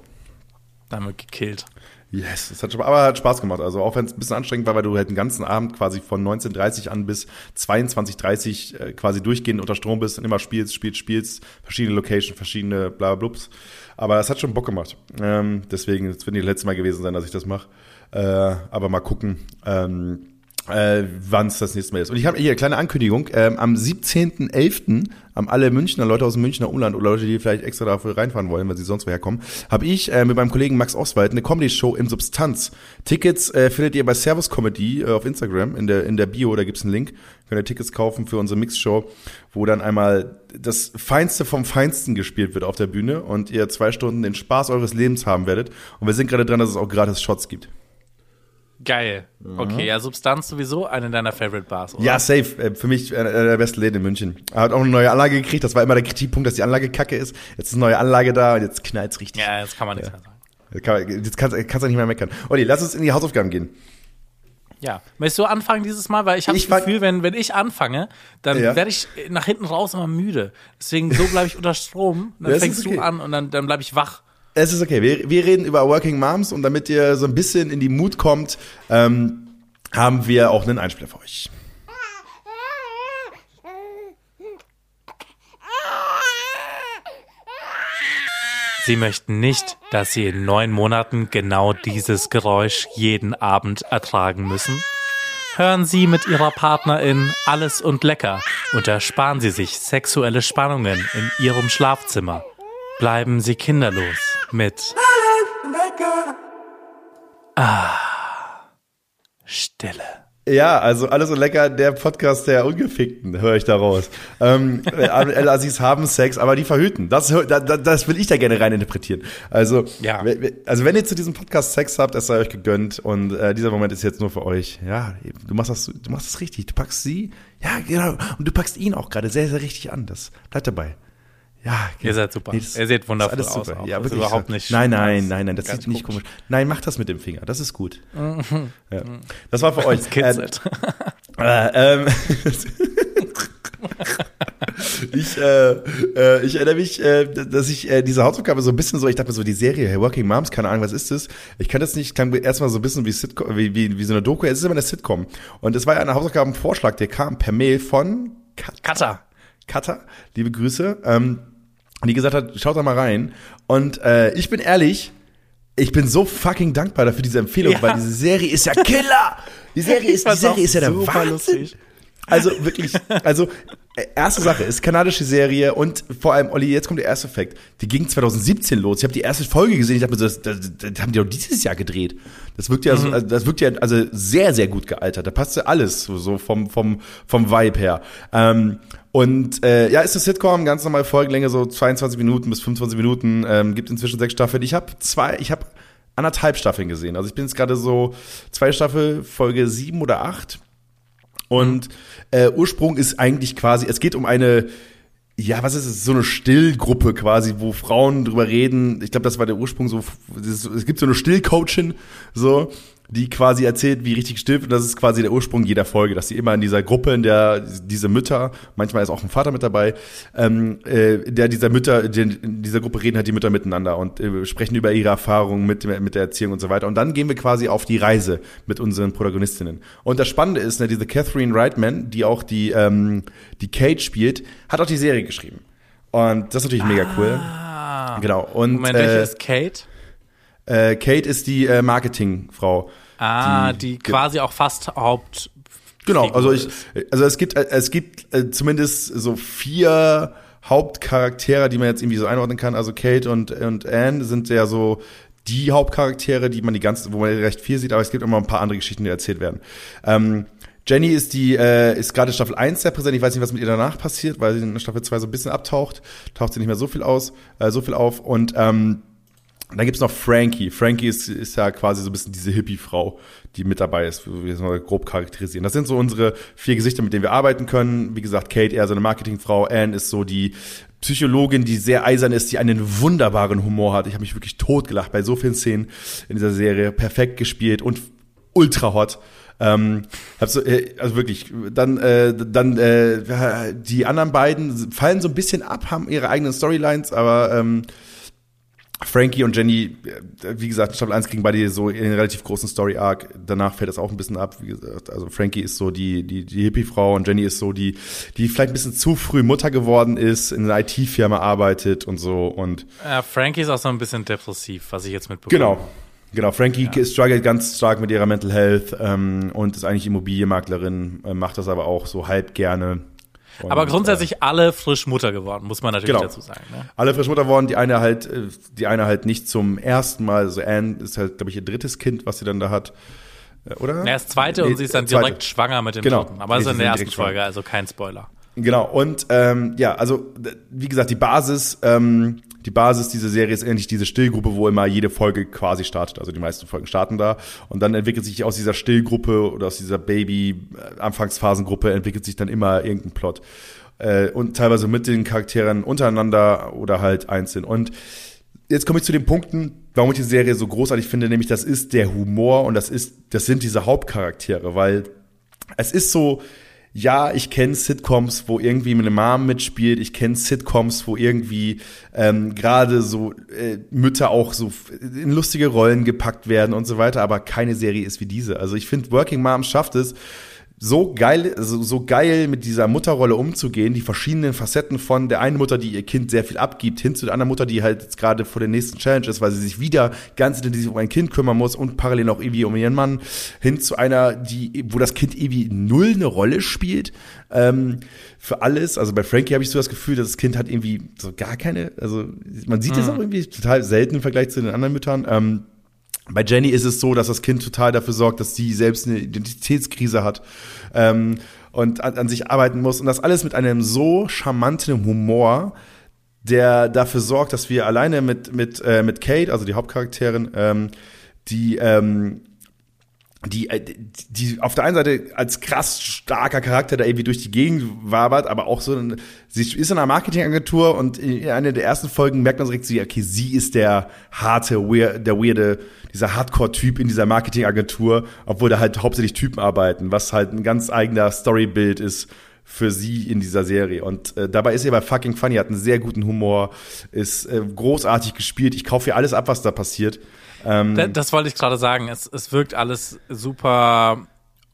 Damit gekillt. Yes, es hat schon, aber hat Spaß gemacht. Also auch wenn es ein bisschen anstrengend war, weil du halt den ganzen Abend quasi von 19.30 an bis 22.30 äh, quasi durchgehend unter Strom bist und immer spielst, spielst, spielst, verschiedene Locations, verschiedene bla blups. Aber es hat schon Bock gemacht. Ähm, deswegen, es wird nicht das letzte Mal gewesen sein, dass ich das mache. Äh, aber mal gucken. Ähm, äh, wann es das nächste Mal ist. Und ich habe hier eine kleine Ankündigung. Ähm, am 17.11. haben alle Münchner, Leute aus dem Münchner Umland oder Leute, die vielleicht extra dafür reinfahren wollen, weil sie sonst woher kommen, habe ich äh, mit meinem Kollegen Max Oswald eine Comedy-Show im Substanz. Tickets äh, findet ihr bei Servus Comedy äh, auf Instagram, in der, in der Bio, da gibt's einen Link. Könnt ihr Tickets kaufen für unsere Mix-Show, wo dann einmal das Feinste vom Feinsten gespielt wird auf der Bühne und ihr zwei Stunden den Spaß eures Lebens haben werdet. Und wir sind gerade dran, dass es auch gratis Shots gibt. Geil. Okay, ja, Substanz sowieso eine deiner Favorite Bars, oder? Ja, safe. Äh, Für mich einer der besten Läden in München. Er hat auch eine neue Anlage gekriegt. Das war immer der Kritikpunkt, dass die Anlage kacke ist. Jetzt ist eine neue Anlage da und jetzt knallt's richtig. Ja, das kann man nicht mehr sagen. Jetzt, kann, jetzt kannst, kannst du nicht mehr meckern. Olli, lass uns in die Hausaufgaben gehen. Ja. Möchtest du anfangen dieses Mal? Weil ich habe das Gefühl, wenn, wenn ich anfange, dann Ja. werde ich nach hinten raus immer müde. Deswegen so bleibe ich unter Strom. Dann fängst okay. du an und dann, dann bleibe ich wach. Es ist okay. Wir, wir reden über Working Moms und damit ihr so ein bisschen in die Mut kommt, ähm, haben wir auch einen Einspieler für euch. Sie möchten nicht, dass Sie in neun Monaten genau dieses Geräusch jeden Abend ertragen müssen? Hören Sie mit Ihrer Partnerin Alles und Lecker und ersparen Sie sich sexuelle Spannungen in Ihrem Schlafzimmer. Bleiben Sie kinderlos mit Lecker. Stille. Ja, also alles so lecker, der Podcast der Ungefickten, höre ich daraus. Ähm, El Aziz haben Sex, aber die verhüten. Das, hör- da- da- das will ich da gerne rein interpretieren. Also, Ja. also wenn ihr zu diesem Podcast Sex habt, es sei euch gegönnt und äh, dieser Moment ist jetzt nur für euch. Ja, du machst das, du machst das richtig. Du packst sie, ja genau, und du packst ihn auch gerade sehr, sehr richtig an. Das bleibt dabei. Ja, Ihr seid super. das- Ihr seht wundervoll aus super. auch. Ja, Das ist überhaupt nicht Nein, nein, nein, nein, das sieht nicht komisch. komisch. Nein, mach das mit dem Finger. Das ist gut. Ja. Das war für euch. Das kitzelt. Äh, ähm, ich, äh, äh, ich erinnere mich, äh, dass ich äh, diese Hausaufgabe so ein bisschen so, ich dachte mir so, die Serie hey, Working Moms, keine Ahnung, was ist das? Ich kann das nicht, klang erstmal so ein bisschen wie, Sitcom, wie, wie, wie so eine Doku, es ist immer eine Sitcom. Und es war ja ein Hausaufgabenvorschlag, der kam per Mail von Kat Cutter. Katha, liebe Grüße, ähm, die gesagt hat, schaut da mal rein. Und äh, ich bin ehrlich, ich bin so fucking dankbar dafür diese Empfehlung, Ja. weil diese Serie ist ja Killer. Die Serie ist, die Serie ist ja der Wahnsinn. lustig. Also wirklich, also erste Sache ist kanadische Serie und vor allem Olli, jetzt kommt der erste Effekt. Die ging 2017 los. Ich habe die erste Folge gesehen. Ich dachte mir, so, das, das, das haben die doch dieses Jahr gedreht. Das wirkt ja, so, also, das wirkt ja also sehr sehr gut gealtert. Da passte alles so, vom vom vom Vibe her. Ähm, und äh, ja, ist eine Sitcom, ganz normal Folgenlänge, so 22 Minuten bis 25 Minuten. Ähm, gibt inzwischen sechs Staffeln. Ich habe zwei, ich habe anderthalb Staffeln gesehen. Also ich bin jetzt gerade so zwei Staffel, Folge sieben oder acht. Und äh, Ursprung ist eigentlich quasi, es geht um eine, ja, was ist es, so eine Stillgruppe quasi, wo Frauen drüber reden. Ich glaube, das war der Ursprung so, es gibt so eine Stillcoachin, so, die quasi erzählt, wie richtig stillt. Und das ist quasi der Ursprung jeder Folge, dass sie immer in dieser Gruppe, in der diese Mütter, manchmal ist auch ein Vater mit dabei, ähm, äh, in der dieser Mütter, die, in dieser Gruppe reden halt die Mütter miteinander und äh, sprechen über ihre Erfahrungen mit, mit der Erziehung und so weiter. Und dann gehen wir quasi auf die Reise mit unseren Protagonistinnen. Und das Spannende ist, ne, diese Catherine Reitman, die auch die, ähm, die Kate spielt, hat auch die Serie geschrieben. Und das ist natürlich mega cool. Genau. Und Moment, welche äh, ist Kate? Äh, Kate ist die äh, Marketingfrau. Ah, die- die, quasi auch fast Haupt. Genau, also ich, also es gibt, äh, es gibt äh, zumindest so vier Hauptcharaktere, die man jetzt irgendwie so einordnen kann. Also Kate und, und Anne sind ja so die Hauptcharaktere, die man die ganze, wo man recht viel sieht, aber es gibt immer ein paar andere Geschichten, die erzählt werden. Ähm, Jenny ist die, äh, ist gerade Staffel 1 sehr präsent. Ich weiß nicht, was mit ihr danach passiert, weil sie in Staffel 2 so ein bisschen abtaucht. Taucht sie nicht mehr so viel aus, äh, so viel auf. Und ähm, dann gibt's noch Frankie. Frankie ist, ist ja quasi so ein bisschen diese Hippie-Frau, die mit dabei ist, wie wir es mal grob charakterisieren. Das sind so unsere vier Gesichter, mit denen wir arbeiten können. Wie gesagt, Kate eher so eine Marketingfrau, Anne ist so die Psychologin, die sehr eisern ist, die einen wunderbaren Humor hat. Ich habe mich wirklich totgelacht bei so vielen Szenen in dieser Serie. Perfekt gespielt und ultra hot. Ähm, hab so, äh, also wirklich, dann, äh, dann äh, die anderen beiden fallen so ein bisschen ab, haben ihre eigenen Storylines, aber ähm, Frankie und Jenny, äh, wie gesagt, Staffel 1 kriegen beide so einen relativ großen Story-Arc. Danach fällt es auch ein bisschen ab. Wie gesagt, also Frankie ist so die, die, die Hippie-Frau und Jenny ist so die, die vielleicht ein bisschen zu früh Mutter geworden ist, in einer IT-Firma arbeitet und so und Äh, Frankie ist auch so ein bisschen depressiv, was ich jetzt mitbekomme. Genau. Genau, Frankie struggelt ganz stark mit ihrer Mental Health ähm, und ist eigentlich Immobilienmaklerin, äh, macht das aber auch so halb gerne. Aber grundsätzlich alle frisch Mutter geworden, muss man natürlich Genau. dazu sagen. Ne? alle frisch Mutter worden, die eine halt, äh, die eine halt nicht zum ersten Mal, also Anne ist halt, glaube ich, ihr drittes Kind, was sie dann da hat. Äh, Oder? Ja, das zweite Nee, und sie ist dann zweite. direkt schwanger mit dem Genau. dritten. Aber Nee, das ist in der ersten schwanger. Folge, also kein Spoiler. Genau, und ähm, ja, also wie gesagt, die Basis, ähm, die Basis dieser Serie ist eigentlich diese Stillgruppe, wo immer jede Folge quasi startet. Also die meisten Folgen starten da und dann entwickelt sich aus dieser Stillgruppe oder aus dieser Baby-Anfangsphasengruppe entwickelt sich dann immer irgendein Plot. Äh, und teilweise mit den Charakteren untereinander oder halt einzeln. Und jetzt komme ich zu den Punkten, warum ich die Serie so großartig finde, nämlich das ist der Humor und das ist, das sind diese Hauptcharaktere, weil es ist so, ja, ich kenne Sitcoms, wo irgendwie eine Mom mitspielt. Ich kenne Sitcoms, wo irgendwie ähm, gerade so äh, Mütter auch so in lustige Rollen gepackt werden und so weiter. Aber keine Serie ist wie diese. Also ich finde, Working Moms schafft es, so geil, also so geil mit dieser Mutterrolle umzugehen, die verschiedenen Facetten von der einen Mutter, die ihr Kind sehr viel abgibt, hin zu der anderen Mutter, die halt jetzt gerade vor der nächsten Challenge ist, weil sie sich wieder ganz intensiv um ein Kind kümmern muss und parallel auch irgendwie um ihren Mann, hin zu einer, die, wo das Kind irgendwie null eine Rolle spielt. Ähm, für alles. Also bei Frankie habe ich so das Gefühl, dass das Kind hat irgendwie so gar keine, also man sieht das Mhm. auch irgendwie total selten im Vergleich zu den anderen Müttern. Ähm, bei Jenny ist es so, dass das Kind total dafür sorgt, dass sie selbst eine Identitätskrise hat ähm, und an, an sich arbeiten muss. Und das alles mit einem so charmanten Humor, der dafür sorgt, dass wir alleine mit, mit, äh, mit Kate, also die Hauptcharakterin, ähm, die, ähm, die, äh, die auf der einen Seite als krass starker Charakter da irgendwie durch die Gegend wabert, aber auch so, ein, sie ist in einer Marketingagentur und in einer der ersten Folgen merkt man direkt, sie, okay, sie ist der harte, der weirde, dieser Hardcore-Typ in dieser Marketingagentur, obwohl da halt hauptsächlich Typen arbeiten, was halt ein ganz eigener Storybild ist für sie in dieser Serie. Und äh, dabei ist sie aber fucking funny, hat einen sehr guten Humor, ist äh, großartig gespielt. Ich kaufe ihr alles ab, was da passiert. Ähm, Da- Das wollte ich gerade sagen. Es, es wirkt alles super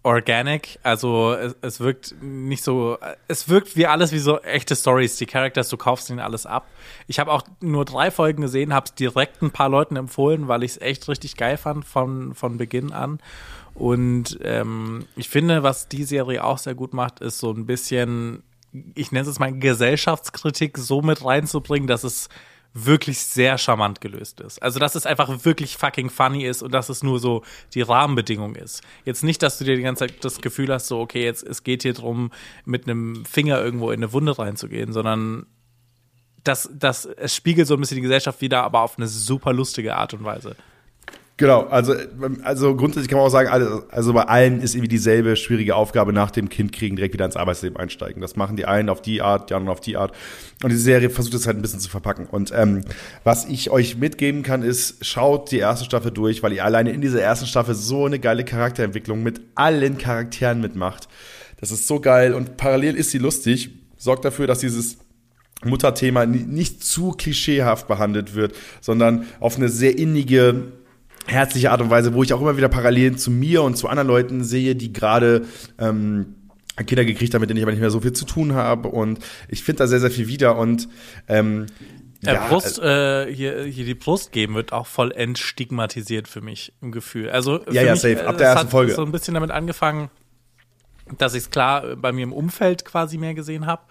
organic. Also es, es wirkt nicht so. Es wirkt wie alles wie so echte Stories. Die Characters, du kaufst ihnen alles ab. Ich habe auch nur drei Folgen gesehen, habe es direkt ein paar Leuten empfohlen, weil ich es echt richtig geil fand von von Beginn an. Und ähm, ich finde, was die Serie auch sehr gut macht, ist so ein bisschen, ich nenne es mal Gesellschaftskritik so mit reinzubringen, dass es wirklich sehr charmant gelöst ist. Also, dass es einfach wirklich fucking funny ist und dass es nur so die Rahmenbedingung ist. Jetzt nicht, dass du dir die ganze Zeit das Gefühl hast, so, okay, jetzt, es geht hier drum, mit einem Finger irgendwo in eine Wunde reinzugehen, sondern das, das, es spiegelt so ein bisschen die Gesellschaft wieder, aber auf eine super lustige Art und Weise. Genau, also, also grundsätzlich kann man auch sagen, also bei allen ist irgendwie dieselbe schwierige Aufgabe nach dem Kind kriegen, direkt wieder ins Arbeitsleben einsteigen. Das machen die einen auf die Art, die anderen auf die Art. Und diese Serie versucht es halt ein bisschen zu verpacken. Und ähm, was ich euch mitgeben kann, ist, schaut die erste Staffel durch, weil ihr alleine in dieser ersten Staffel so eine geile Charakterentwicklung mit allen Charakteren mitmacht. Das ist so geil und parallel ist sie lustig. Sorgt dafür, dass dieses Mutterthema ni- nicht zu klischeehaft behandelt wird, sondern auf eine sehr innige, herzliche Art und Weise, wo ich auch immer wieder Parallelen zu mir und zu anderen Leuten sehe, die gerade ähm, Kinder gekriegt haben, mit denen ich aber nicht mehr so viel zu tun habe. Und ich finde da sehr, sehr viel wieder. Und ähm, Äh, ja, Brust, äh, hier, hier die Brust geben wird auch voll entstigmatisiert für mich im Gefühl. Also Ja, ja, mich, safe. äh, Ab der ersten hat Folge. so ein bisschen damit angefangen, dass ich es klar äh, bei mir im Umfeld quasi mehr gesehen habe.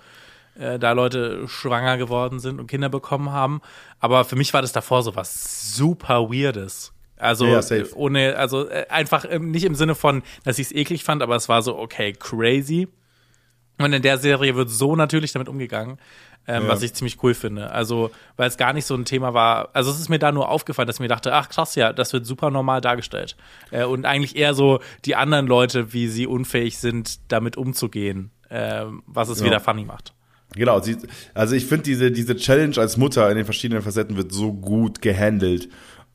Äh, da Leute schwanger geworden sind und Kinder bekommen haben. Aber für mich war das davor so was super Weirdes. Also Ja, ja, safe. äh, ohne, also äh, einfach nicht im Sinne von, dass ich es eklig fand, aber es war so, okay, crazy. Und in der Serie wird so natürlich damit umgegangen, ähm, was ich ziemlich cool finde. Also, weil es gar nicht so ein Thema war. Also, es ist mir da nur aufgefallen, dass ich mir dachte, ach krass, ja, das wird super normal dargestellt. Äh, und eigentlich eher so die anderen Leute, wie sie unfähig sind, damit umzugehen, ähm, was es Ja. wieder funny macht. Genau, sie, also ich finde diese, diese Challenge als Mutter in den verschiedenen Facetten wird so gut gehandelt,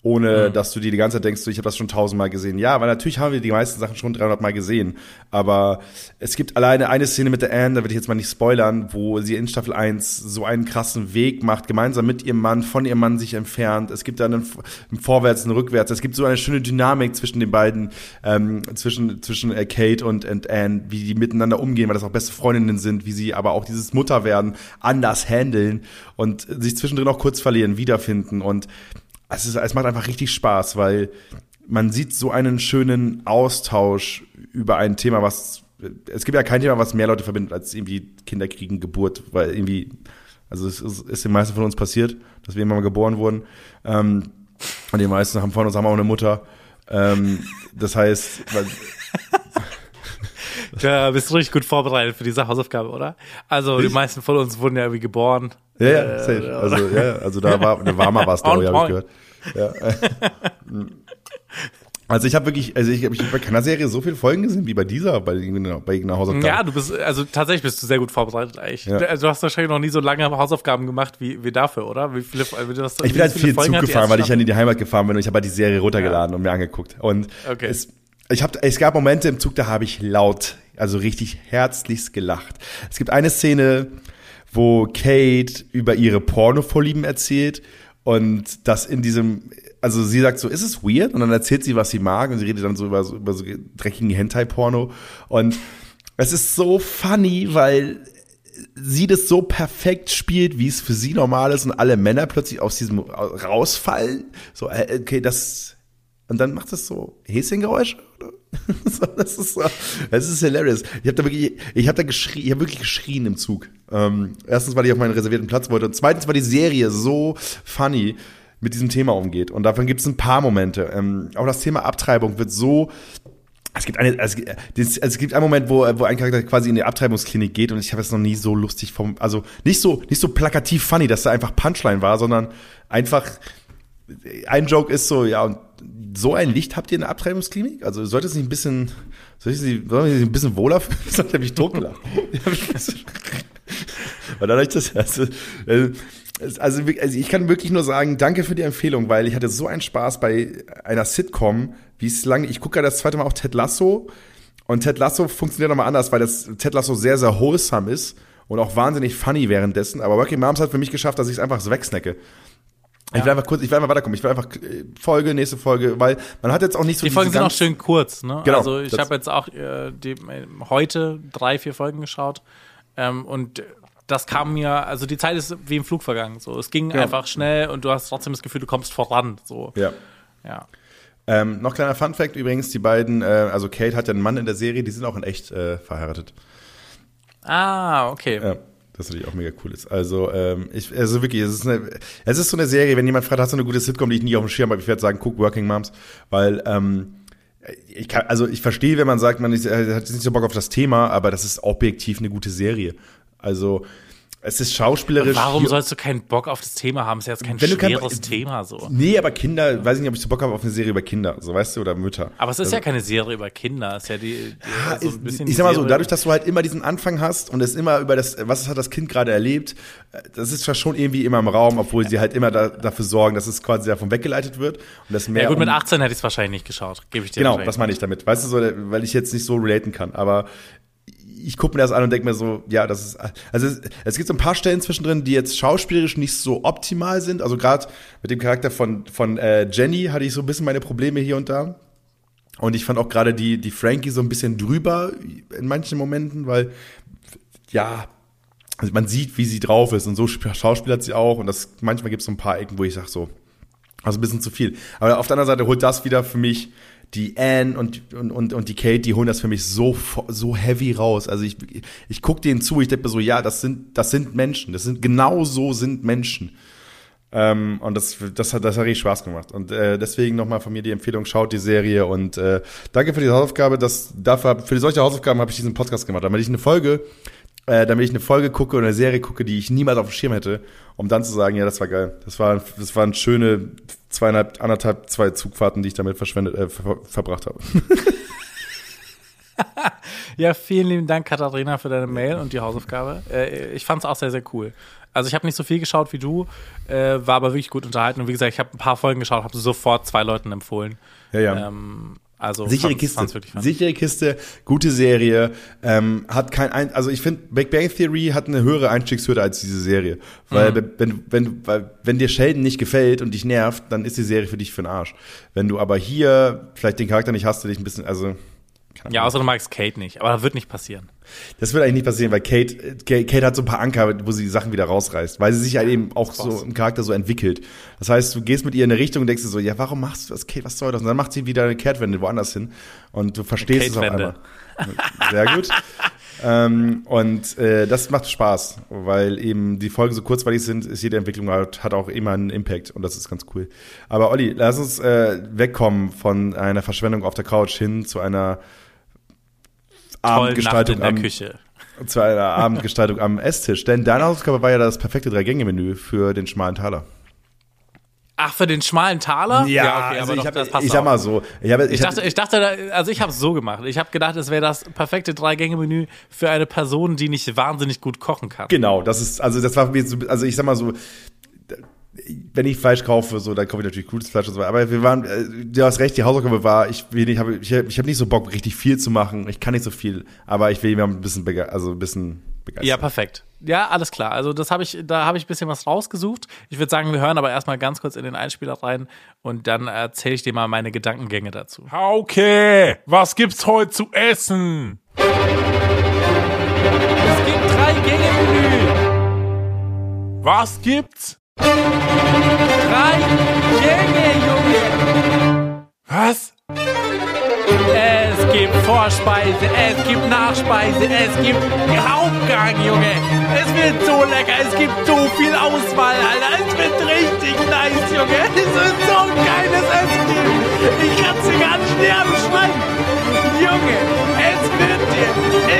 ohne dass du dir die ganze Zeit denkst, so, ich habe das schon tausendmal gesehen. Ja, weil natürlich haben wir die meisten Sachen schon 300 Mal gesehen, aber es gibt alleine eine Szene mit der Anne, da will ich jetzt mal nicht spoilern, wo sie in Staffel 1 so einen krassen Weg macht, gemeinsam mit ihrem Mann, von ihrem Mann sich entfernt. Es gibt dann einen, einen Vorwärts, einen Rückwärts. Es gibt so eine schöne Dynamik zwischen den beiden, ähm, zwischen, zwischen äh, Kate und, und Anne, wie die miteinander umgehen, weil das auch beste Freundinnen sind, wie sie aber auch dieses Mutterwerden anders handeln und sich zwischendrin auch kurz verlieren, wiederfinden. Und es, ist, es macht einfach richtig Spaß, weil man sieht so einen schönen Austausch über ein Thema, was es gibt ja kein Thema, was mehr Leute verbindet als irgendwie Kinderkriegen, Geburt, weil irgendwie, also es ist, ist den meisten von uns passiert, dass wir immer mal geboren wurden. Ähm, und die meisten haben von uns haben auch eine Mutter. Ähm, das heißt, Da bist du richtig gut vorbereitet für diese Hausaufgabe, oder? Also, die Ich? meisten von uns wurden ja irgendwie geboren. Ja, ja, Äh, safe. Also, ja, also da war, da war mal was, ich, habe ich gehört. Ja. Also ich habe wirklich, also ich habe bei keiner Serie so viele Folgen gesehen wie bei dieser, bei, irgendeiner- bei irgendeiner Hausaufgabe. Ja, du bist, also tatsächlich bist du sehr gut vorbereitet eigentlich. Ja. Also, du hast wahrscheinlich noch nie so lange Hausaufgaben gemacht wie, wie dafür, oder? Wie viele, du hast, Ich wie bin halt viel Zug gefahren, weil ich ja Staffel? in die Heimat gefahren bin und ich habe halt die Serie runtergeladen und mir angeguckt. Und Okay. es, ich hab, es gab Momente im Zug, da habe ich laut, also richtig herzlichst gelacht. Es gibt eine Szene, wo Kate über ihre Pornovorlieben erzählt und das in diesem, also sie sagt so, ist es weird? Und dann erzählt sie, was sie mag und sie redet dann so über über so dreckigen Hentai-Porno und es ist so funny, weil sie das so perfekt spielt, wie es für sie normal ist und alle Männer plötzlich aus diesem rausfallen. So, äh, okay, das und dann macht das so Häschengeräusche. oder? das ist das ist hilarious. Ich habe da wirklich, ich habe da geschrien, ich habe wirklich geschrien im Zug. Ähm, erstens, weil ich auf meinen reservierten Platz wollte und zweitens, weil die Serie so funny mit diesem Thema umgeht. Und davon gibt es ein paar Momente. Ähm, auch das Thema Abtreibung wird so es gibt eine, es es gibt einen Moment, wo, wo ein Charakter quasi in die Abtreibungsklinik geht und ich habe es noch nie so lustig vom, also nicht so, nicht so plakativ funny, dass da einfach Punchline war, sondern einfach ein Joke ist so, ja, und so ein Licht habt ihr in der Abtreibungsklinik? Also sollte es nicht ein bisschen, soll ich sie, soll ich sie ein bisschen wohler fühlen? Das hat mich totgelacht. Weil dadurch das, also, äh, also, also ich kann wirklich nur sagen, danke für die Empfehlung, weil ich hatte so einen Spaß bei einer Sitcom, wie es lange, ich gucke ja das zweite Mal auch Ted Lasso und Ted Lasso funktioniert nochmal anders, weil das Ted Lasso sehr, sehr wholesome ist und auch wahnsinnig funny währenddessen, aber Working Moms hat für mich geschafft, dass ich es einfach so wegsnacke. Ich will einfach kurz, ich will einfach weiterkommen. Ich will einfach äh, Folge, nächste Folge, weil man hat jetzt auch nicht so Die Folgen sind auch schön kurz, ne? Genau, also ich habe jetzt auch äh, die, äh, heute drei, vier Folgen geschaut ähm, und das kam mir, also die Zeit ist wie im Flug vergangen. So, es ging Ja. einfach schnell und du hast trotzdem das Gefühl, du kommst voran. So, Ja. ja. Ähm, noch kleiner Fun Fact übrigens, die beiden, äh, also Kate hat ja einen Mann in der Serie, die sind auch in echt äh, verheiratet. Ah, okay. Ja, das natürlich auch mega cool ist. Also, ähm, ich, also wirklich, es ist, eine, es ist so eine Serie, wenn jemand fragt, hast du eine gute Sitcom, die ich nie auf dem Schirm habe, ich werde sagen, guck Working Moms, weil, ähm, ich kann, also ich verstehe, wenn man sagt, man ist, äh, hat nicht so Bock auf das Thema, aber das ist objektiv eine gute Serie. Also, es ist schauspielerisch. Warum sollst du keinen Bock auf das Thema haben? Ist ja jetzt kein Wenn du kein- schweres Thema so. Nee, aber Kinder, weiß ich nicht, ob ich so Bock habe auf eine Serie über Kinder, so weißt du, oder Mütter. Aber es ist ja keine Serie über Kinder, es ist ja die, die Ah, so ein bisschen ich sag mal so, dadurch, dass du halt immer diesen Anfang hast und es immer über das, was hat das Kind gerade erlebt, das ist zwar schon irgendwie immer im Raum, obwohl sie halt immer da, dafür sorgen, dass es quasi davon weggeleitet wird und das mehr Ja gut, mit um, 18 hätte ich es wahrscheinlich nicht geschaut, gebe ich dir Genau, das meine ich damit. Weißt du, so, weil ich jetzt nicht so relaten kann, aber ich gucke mir das an und denke mir so, ja, das ist, also es, es gibt so ein paar Stellen zwischendrin, die jetzt schauspielerisch nicht so optimal sind. Also gerade mit dem Charakter von, von äh, Jenny hatte ich so ein bisschen meine Probleme hier und da. Und ich fand auch gerade die, die Frankie so ein bisschen drüber in manchen Momenten, weil, ja, also man sieht, wie sie drauf ist und so schauspielert sie auch. Und das manchmal gibt es so ein paar Ecken, wo ich sage so, also ein bisschen zu viel. Aber auf der anderen Seite holt das wieder für mich die Anne und, und, und, die Kate, die holen das für mich so, so heavy raus. Also ich, ich gucke denen zu, ich denke mir so, ja, das sind, das sind Menschen. Das sind, genau so sind Menschen. Ähm, und das, das, hat, das hat richtig Spaß gemacht. Und äh, deswegen nochmal von mir die Empfehlung, schaut die Serie und äh, danke für die Hausaufgabe. Das, dafür, für solche Hausaufgaben habe ich diesen Podcast gemacht, damit ich eine Folge, äh, damit ich eine Folge gucke oder eine Serie gucke, die ich niemals auf dem Schirm hätte, um dann zu sagen, ja, das war geil. Das war, das waren schöne zweieinhalb, anderthalb, zwei Zugfahrten, die ich damit verschwendet, äh, ver verbracht habe. Ja, vielen lieben Dank, Katharina, für deine Mail und die Hausaufgabe. Äh, ich fand es auch sehr, sehr cool. Also ich habe nicht so viel geschaut wie du, äh, war aber wirklich gut unterhalten. Und wie gesagt, ich habe ein paar Folgen geschaut, habe sofort zwei Leuten empfohlen. Ja, ja. Ähm, also Sichere fand's- Kiste. Sichere Kiste, gute Serie, ähm, hat kein ein, also ich finde, Big Bang Theory hat eine höhere Einstiegshürde als diese Serie. Weil Mhm. wenn, wenn, weil, wenn dir Sheldon nicht gefällt und dich nervt, dann ist die Serie für dich für den Arsch. Wenn du aber hier vielleicht den Charakter nicht hast, du dich ein bisschen, also keine Ja, außer du magst Kate nicht. Aber das wird nicht passieren. Das wird eigentlich nicht passieren, weil Kate, Kate, Kate hat so ein paar Anker, wo sie die Sachen wieder rausreißt, weil sie sich halt eben auch so im Charakter so entwickelt. Das heißt, du gehst mit ihr in eine Richtung und denkst dir so, ja, warum machst du das, Kate, was soll das? Und dann macht sie wieder eine Kehrtwende woanders hin und du verstehst es auf einmal. Sehr gut. ähm, und äh, das macht Spaß, weil eben die Folgen so kurzweilig sind, ist jede Entwicklung hat, hat auch immer einen Impact und das ist ganz cool. Aber Olli, lass uns äh, wegkommen von einer Verschwendung auf der Couch hin zu einer Abendgestaltung in der am, Küche. zu einer Abendgestaltung am Esstisch. Denn deine Hausaufgabe war ja das perfekte Drei-Gänge-Menü für den schmalen Taler. Ach, für den schmalen Taler? Ja, okay, also aber ich, doch, hab, das passt ich sag mal so. Ich, hab, ich, Ich dachte, ich dachte, da- also ich habe es so gemacht. Ich habe gedacht, es wäre das perfekte Drei-Gänge-Menü für eine Person, die nicht wahnsinnig gut kochen kann. Genau, das ist, also das war mir so, also ich sag mal so, wenn ich Fleisch kaufe, so, dann kaufe ich natürlich gutes Fleisch und so weiter. Aber wir waren, äh, du hast recht, die Hausaufgabe war, ich will nicht, habe, ich, ich habe nicht so Bock, richtig viel zu machen. Ich kann nicht so viel, aber ich will mir ein bisschen, bege also ein bisschen begeistern. Ja, perfekt. Ja, alles klar. Also das habe ich, da habe ich ein bisschen was rausgesucht. Ich würde sagen, wir hören aber erstmal ganz kurz in den Einspieler rein und dann erzähle ich dir mal meine Gedankengänge dazu. Hauke, was gibt's heute zu essen? Es gibt drei Gänge-Menü. Was gibt's? Drei Gänge, Junge. Was? Es gibt Vorspeise, es gibt Nachspeise, es gibt Hauptgang, Junge. Es wird so lecker, es gibt so viel Auswahl, Alter. Es wird richtig nice, Junge. Es wird so ein geiles Essen. Ich kann dir gar nicht näher beschreiben. Junge, es wird dir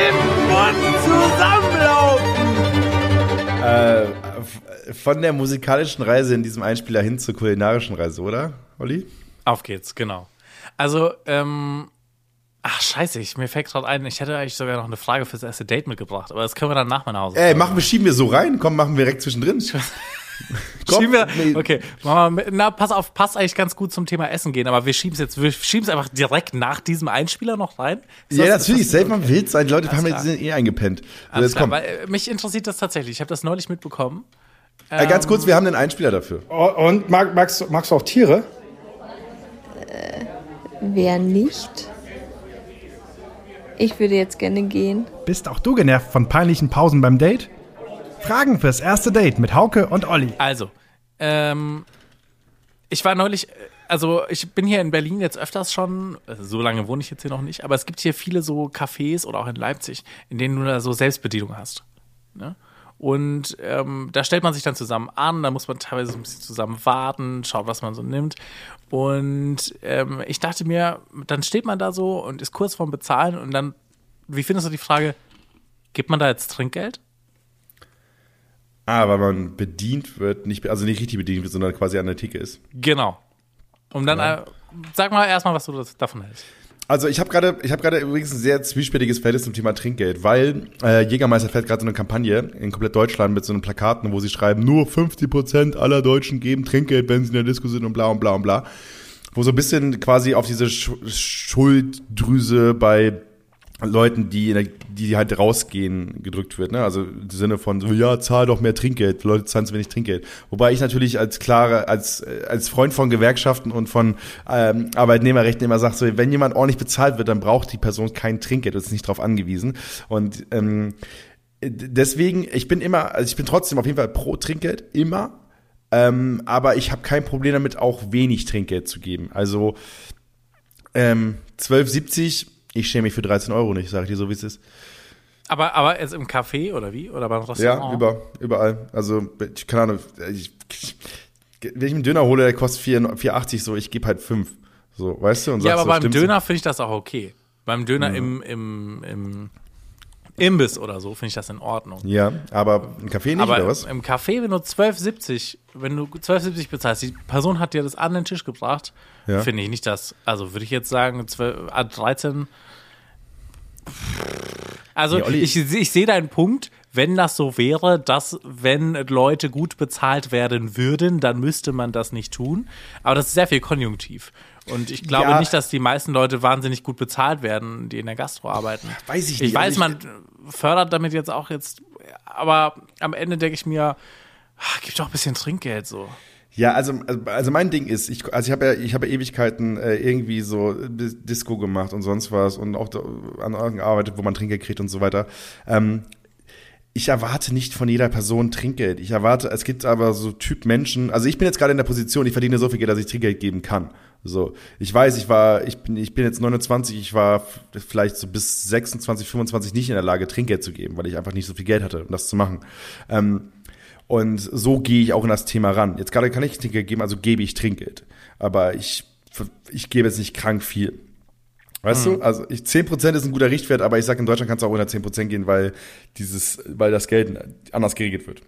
im Mund zusammenlaufen. Äh, von der musikalischen Reise in diesem Einspieler hin zur kulinarischen Reise, oder, Olli? Auf geht's, genau. Also, ähm, ach scheiße, ich, mir fällt gerade ein, ich hätte eigentlich sogar noch eine Frage fürs erste Date mitgebracht, aber das können wir dann nach meiner Hause. Ey, machen wir, schieben wir so rein? Komm, machen wir direkt zwischendrin. Komm, Schieben wir, nee. okay, machen wir na, pass auf, passt eigentlich ganz gut zum Thema Essen gehen, aber wir schieben es jetzt, wir schieben es einfach direkt nach diesem Einspieler noch rein. Ist Ja, das- natürlich, das- safe man wild sein. Die Leute haben klar. jetzt eh eingepennt. So, Alles klar, weil, äh, mich interessiert das tatsächlich. Ich habe das neulich mitbekommen. Äh, ganz kurz, wir haben einen Einspieler dafür. Oh, Und mag, magst, du- magst du auch Tiere? Wer nicht? Ich würde jetzt gerne gehen. Bist auch du genervt von peinlichen Pausen beim Date? Fragen fürs erste Date mit Hauke und Olli. Also, ähm, ich war neulich, äh, also ich bin hier in Berlin jetzt öfters schon, also so lange wohne ich jetzt hier noch nicht, aber es gibt hier viele so Cafés oder auch in Leipzig, in denen du da so Selbstbedienung hast. Ne? Und ähm, da stellt man sich dann zusammen an, da muss man teilweise so ein bisschen zusammen warten, schaut, was man so nimmt. Und ähm, ich dachte mir, dann steht man da so und ist kurz vorm Bezahlen und dann, wie findest du die Frage, gibt man da jetzt Trinkgeld? Ah, weil man bedient wird, nicht, also nicht richtig bedient wird, sondern quasi an der Theke ist. Genau. Um dann, äh, sag mal erstmal, was du davon hältst. Also ich habe gerade, ich habe gerade übrigens ein sehr zwiespältiges Verhältnis zum Thema Trinkgeld, weil äh, Jägermeister fährt gerade so eine Kampagne in komplett Deutschland mit so einem Plakaten, wo sie schreiben, nur 50 Prozent aller Deutschen geben Trinkgeld, wenn sie in der Disco sind und bla und bla und bla. Wo so ein bisschen quasi auf diese Sch Schulddrüse bei Leuten, die, die halt rausgehen, gedrückt wird. Ne? Also im Sinne von so, ja, zahl doch mehr Trinkgeld. Leute zahlen zu wenig Trinkgeld. Wobei ich natürlich als klare, als, als Freund von Gewerkschaften und von ähm, Arbeitnehmerrechten immer sage, so, wenn jemand ordentlich bezahlt wird, dann braucht die Person kein Trinkgeld, ist nicht darauf angewiesen. Und ähm, deswegen, ich bin immer, also ich bin trotzdem auf jeden Fall pro Trinkgeld, immer. Ähm, aber ich habe kein Problem damit, auch wenig Trinkgeld zu geben. Also ähm, 12,70, ich schäme mich für 13 Euro nicht, sage ich dir so, wie es ist. Aber, aber jetzt im Café oder wie? Oder beim Ja, Restaurant? über, überall. Also, ich keine Ahnung, ich, ich, wenn ich einen Döner hole, der kostet 4 4,80 so, ich gebe halt 5. So, weißt du? Und Ja, aber beim? Döner finde ich das auch okay. Beim Döner im, im, im Imbiss oder so finde ich das in Ordnung. Ja, aber ein Kaffee nicht, aber oder was? im Café, wenn du 12,70, wenn du 12,70 bezahlst, die Person hat dir das an den Tisch gebracht, Ja. finde ich nicht das, also würde ich jetzt sagen, 12, ah, 13. Also Nee, Olli- ich, ich sehe deinen Punkt, wenn das so wäre, dass wenn Leute gut bezahlt werden würden, dann müsste man das nicht tun. Aber das ist sehr viel konjunktiv. Und ich glaube Ja. nicht, dass die meisten Leute wahnsinnig gut bezahlt werden, die in der Gastro arbeiten. Weiß ich Ich nicht. weiß, Also man fördert damit jetzt auch jetzt, aber am Ende denke ich mir, ah, gib doch ein bisschen Trinkgeld so. Ja, also, also- mein Ding ist, ich, also ich habe ja, ich habe ja Ewigkeiten äh, irgendwie so Dis- Disco gemacht und sonst was und auch da, an Orten gearbeitet, wo man Trinkgeld kriegt und so weiter. Ähm, ich erwarte nicht von jeder Person Trinkgeld. Ich erwarte, es gibt aber so Typ Menschen, also ich bin jetzt gerade in der Position, ich verdiene so viel Geld, dass ich Trinkgeld geben kann. So, ich weiß, ich war, ich bin, ich bin jetzt 29, ich war vielleicht so bis 26, 25 nicht in der Lage, Trinkgeld zu geben, weil ich einfach nicht so viel Geld hatte, um das zu machen. Ähm, und so gehe ich auch in das Thema ran. Jetzt gerade kann ich Trinkgeld geben, also gebe ich Trinkgeld. Aber ich, ich gebe jetzt nicht krank viel. Weißt du? Also ich, 10% ist ein guter Richtwert, aber ich sage, in Deutschland kannst du auch unter 10% gehen, weil dieses, weil das Geld anders geregelt wird.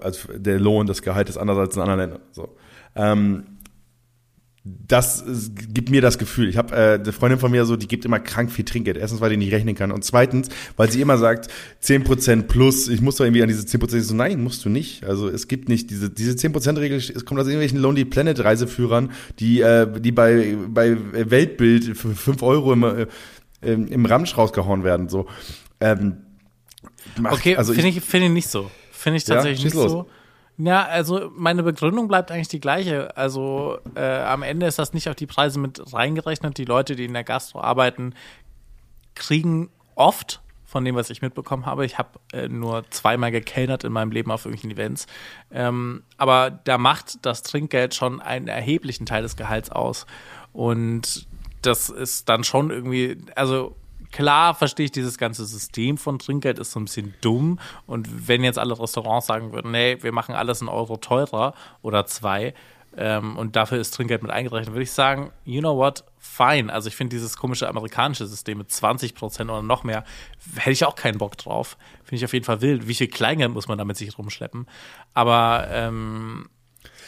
Also der Lohn, das Gehalt ist anders als in anderen Ländern. So. Ähm, das gibt mir das Gefühl. Ich habe äh, eine Freundin von mir so, die gibt immer krank viel Trinkgeld. Erstens, weil die nicht rechnen kann und zweitens, weil sie immer sagt 10% plus. Ich muss doch irgendwie an diese 10% Ich so nein, musst du nicht. Also es gibt nicht diese diese 10% Regel. Es kommt aus irgendwelchen Lonely Planet Reiseführern, die äh, die bei bei Weltbild für 5 Euro im äh, im Ramsch rausgehauen werden. So. Ähm, macht- Okay, also finde ich, finde ich nicht so. Finde ich Ja, tatsächlich schieß nicht los. so. Ja, also meine Begründung bleibt eigentlich die gleiche. Also äh, am Ende ist das nicht auf die Preise mit reingerechnet. Die Leute, die in der Gastro arbeiten, kriegen oft von dem, was ich mitbekommen habe. Ich habe äh, nur zweimal gekellnert in meinem Leben auf irgendwelchen Events. Ähm, aber da macht das Trinkgeld schon einen erheblichen Teil des Gehalts aus. Und das ist dann schon irgendwie, also klar verstehe ich dieses ganze System von Trinkgeld ist so ein bisschen dumm. Und wenn jetzt alle Restaurants sagen würden, nee, wir machen alles einen Euro teurer oder zwei, ähm, und dafür ist Trinkgeld mit eingerechnet, würde ich sagen, you know what, fine. Also ich finde dieses komische amerikanische System mit 20 Prozent oder noch mehr, hätte ich auch keinen Bock drauf. Finde ich auf jeden Fall wild. Wie viel Kleingeld muss man damit sich rumschleppen? Aber ähm,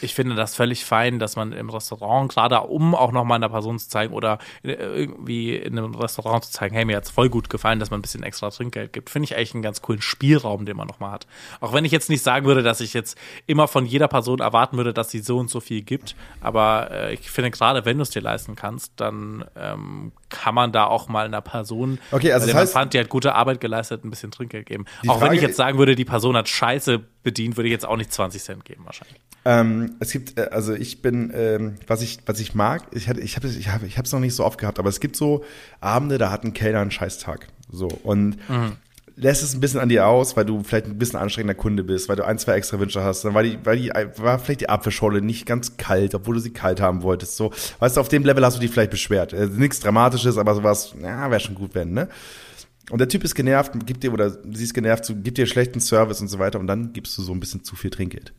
ich finde das völlig fein, dass man im Restaurant, gerade um auch nochmal einer Person zu zeigen oder äh, irgendwie in einem Restaurant zu zeigen, hey, mir hat's voll gut gefallen, dass man ein bisschen extra Trinkgeld gibt, finde ich eigentlich einen ganz coolen Spielraum, den man nochmal hat. Auch wenn ich jetzt nicht sagen würde, dass ich jetzt immer von jeder Person erwarten würde, dass sie so und so viel gibt, aber äh, ich finde gerade, wenn du es dir leisten kannst, dann ähm, kann man da auch mal einer Person, Okay, also das man heißt- fand, die hat gute Arbeit geleistet, ein bisschen Trinkgeld geben. Auch wenn ich Frage- jetzt sagen würde, die Person hat Scheiße bedient, würde ich jetzt auch nicht 20 Cent geben wahrscheinlich. Ähm, es gibt, äh, also ich bin, ähm, was ich, was ich mag, ich hatte, ich habe, ich habe, ich habe es noch nicht so oft gehabt, aber es gibt so Abende, da hat ein Kellner einen Scheißtag, so und lässt es ein bisschen an dir aus, weil du vielleicht ein bisschen anstrengender Kunde bist, weil du ein, zwei extra Wünsche hast, dann war die, weil die, war vielleicht die Apfelschorle nicht ganz kalt, obwohl du sie kalt haben wolltest, so, weißt du, auf dem Level hast du dich vielleicht beschwert, äh, nichts Dramatisches, aber sowas, ja, wäre schon gut, wenn, ne? Und der Typ ist genervt, gibt dir, oder sie ist genervt, gibt dir schlechten Service und so weiter und dann gibst du so ein bisschen zu viel Trinkgeld.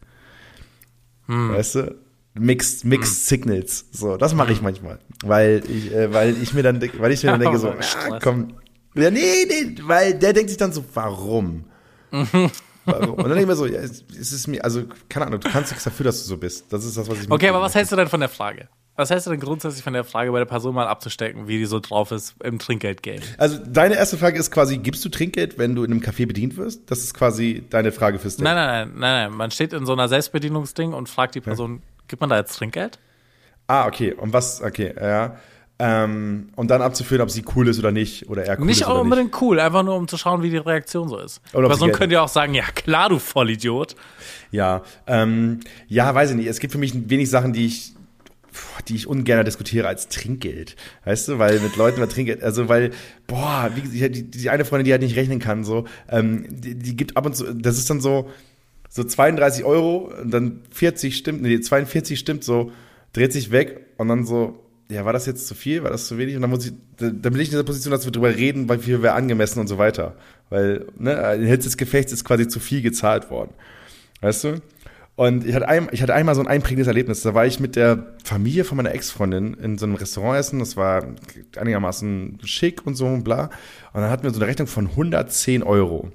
Weißt du? Mixed, mixed Signals. So, das mache ich manchmal. Weil ich, äh, weil ich mir dann, weil ich mir dann denke, so, ah, komm. Ja, nee, nee, weil der denkt sich dann so, warum? warum? Und dann denke ich mir so, ja, es, es ist mir, also, keine Ahnung, du kannst nichts dafür, dass du so bist. Das ist das, was ich Okay, aber was hältst du denn von der Frage? Was hältst du denn grundsätzlich von der Frage, bei der Person mal abzustecken, wie die so drauf ist im Trinkgeldgame? Also, deine erste Frage ist quasi, gibst du Trinkgeld, wenn du in einem Café bedient wirst? Das ist quasi deine Frage fürs Date. Nein, nein, nein, nein, nein. Man steht in so einer Selbstbedienungsding und fragt die Person, gibt man da jetzt Trinkgeld? Ah, okay. Und was, okay, ja. Ähm, und dann abzuführen, ob sie cool ist oder nicht, oder er cool nicht ist oder unbedingt cool, einfach nur um zu schauen, wie die Reaktion so ist. Oder Person Geld könnte ja auch sagen, ja klar, du Vollidiot. Ja, ähm, ja, weiß ich nicht. Es gibt für mich wenig Sachen, die ich, die ich ungern diskutiere als Trinkgeld. Weißt du, weil mit Leuten über Trinkgeld, also weil, boah, wie die, die eine Freundin, die halt nicht rechnen kann, so, ähm, die, die gibt ab und zu, das ist dann so, so 32 Euro und dann 40 stimmt, nee, 42 stimmt so, dreht sich weg und dann so, ja, war das jetzt zu viel, war das zu wenig? Und dann muss ich, da- dann bin ich in dieser Position, dass wir drüber reden, weil viel wäre angemessen und so weiter. Weil, ne, in Hitze des Gefechts ist quasi zu viel gezahlt worden. Weißt du? Und ich hatte, ein, ich hatte einmal so ein einprägendes Erlebnis. Da war ich mit der Familie von meiner Ex-Freundin in so einem Restaurant essen. Das war einigermaßen schick und so und bla. Und dann hatten wir so eine Rechnung von 110 Euro.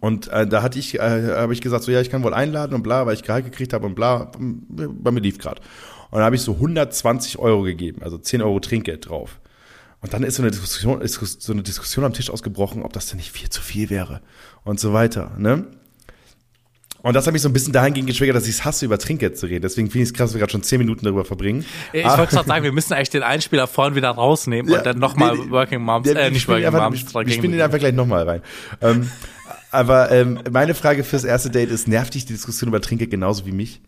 Und äh, da hatte ich, äh, habe ich gesagt, so ja, ich kann wohl einladen und bla, weil ich Gehalt gekriegt habe und bla, bei mir lief grad. Und dann habe ich so 120 Euro gegeben, also 10 Euro Trinkgeld drauf. Und dann ist so eine Diskussion, ist so eine Diskussion am Tisch ausgebrochen, ob das denn nicht viel zu viel wäre und so weiter. Ne? Und das hat mich so ein bisschen dahingehend getriggert, dass ich es hasse, über Trinkgeld zu reden. Deswegen finde ich es krass, dass wir gerade schon 10 Minuten darüber verbringen. Ich Ah. wollte gerade sagen, wir müssen eigentlich den Einspieler vorhin wieder rausnehmen und dann nochmal nee. Working Moms, Ja, äh, nicht Working einfach, Moms, wir spielen den einfach gleich nochmal rein. Ähm, aber ähm, meine Frage fürs erste Date ist, nervt dich die Diskussion über Trinkgeld genauso wie mich?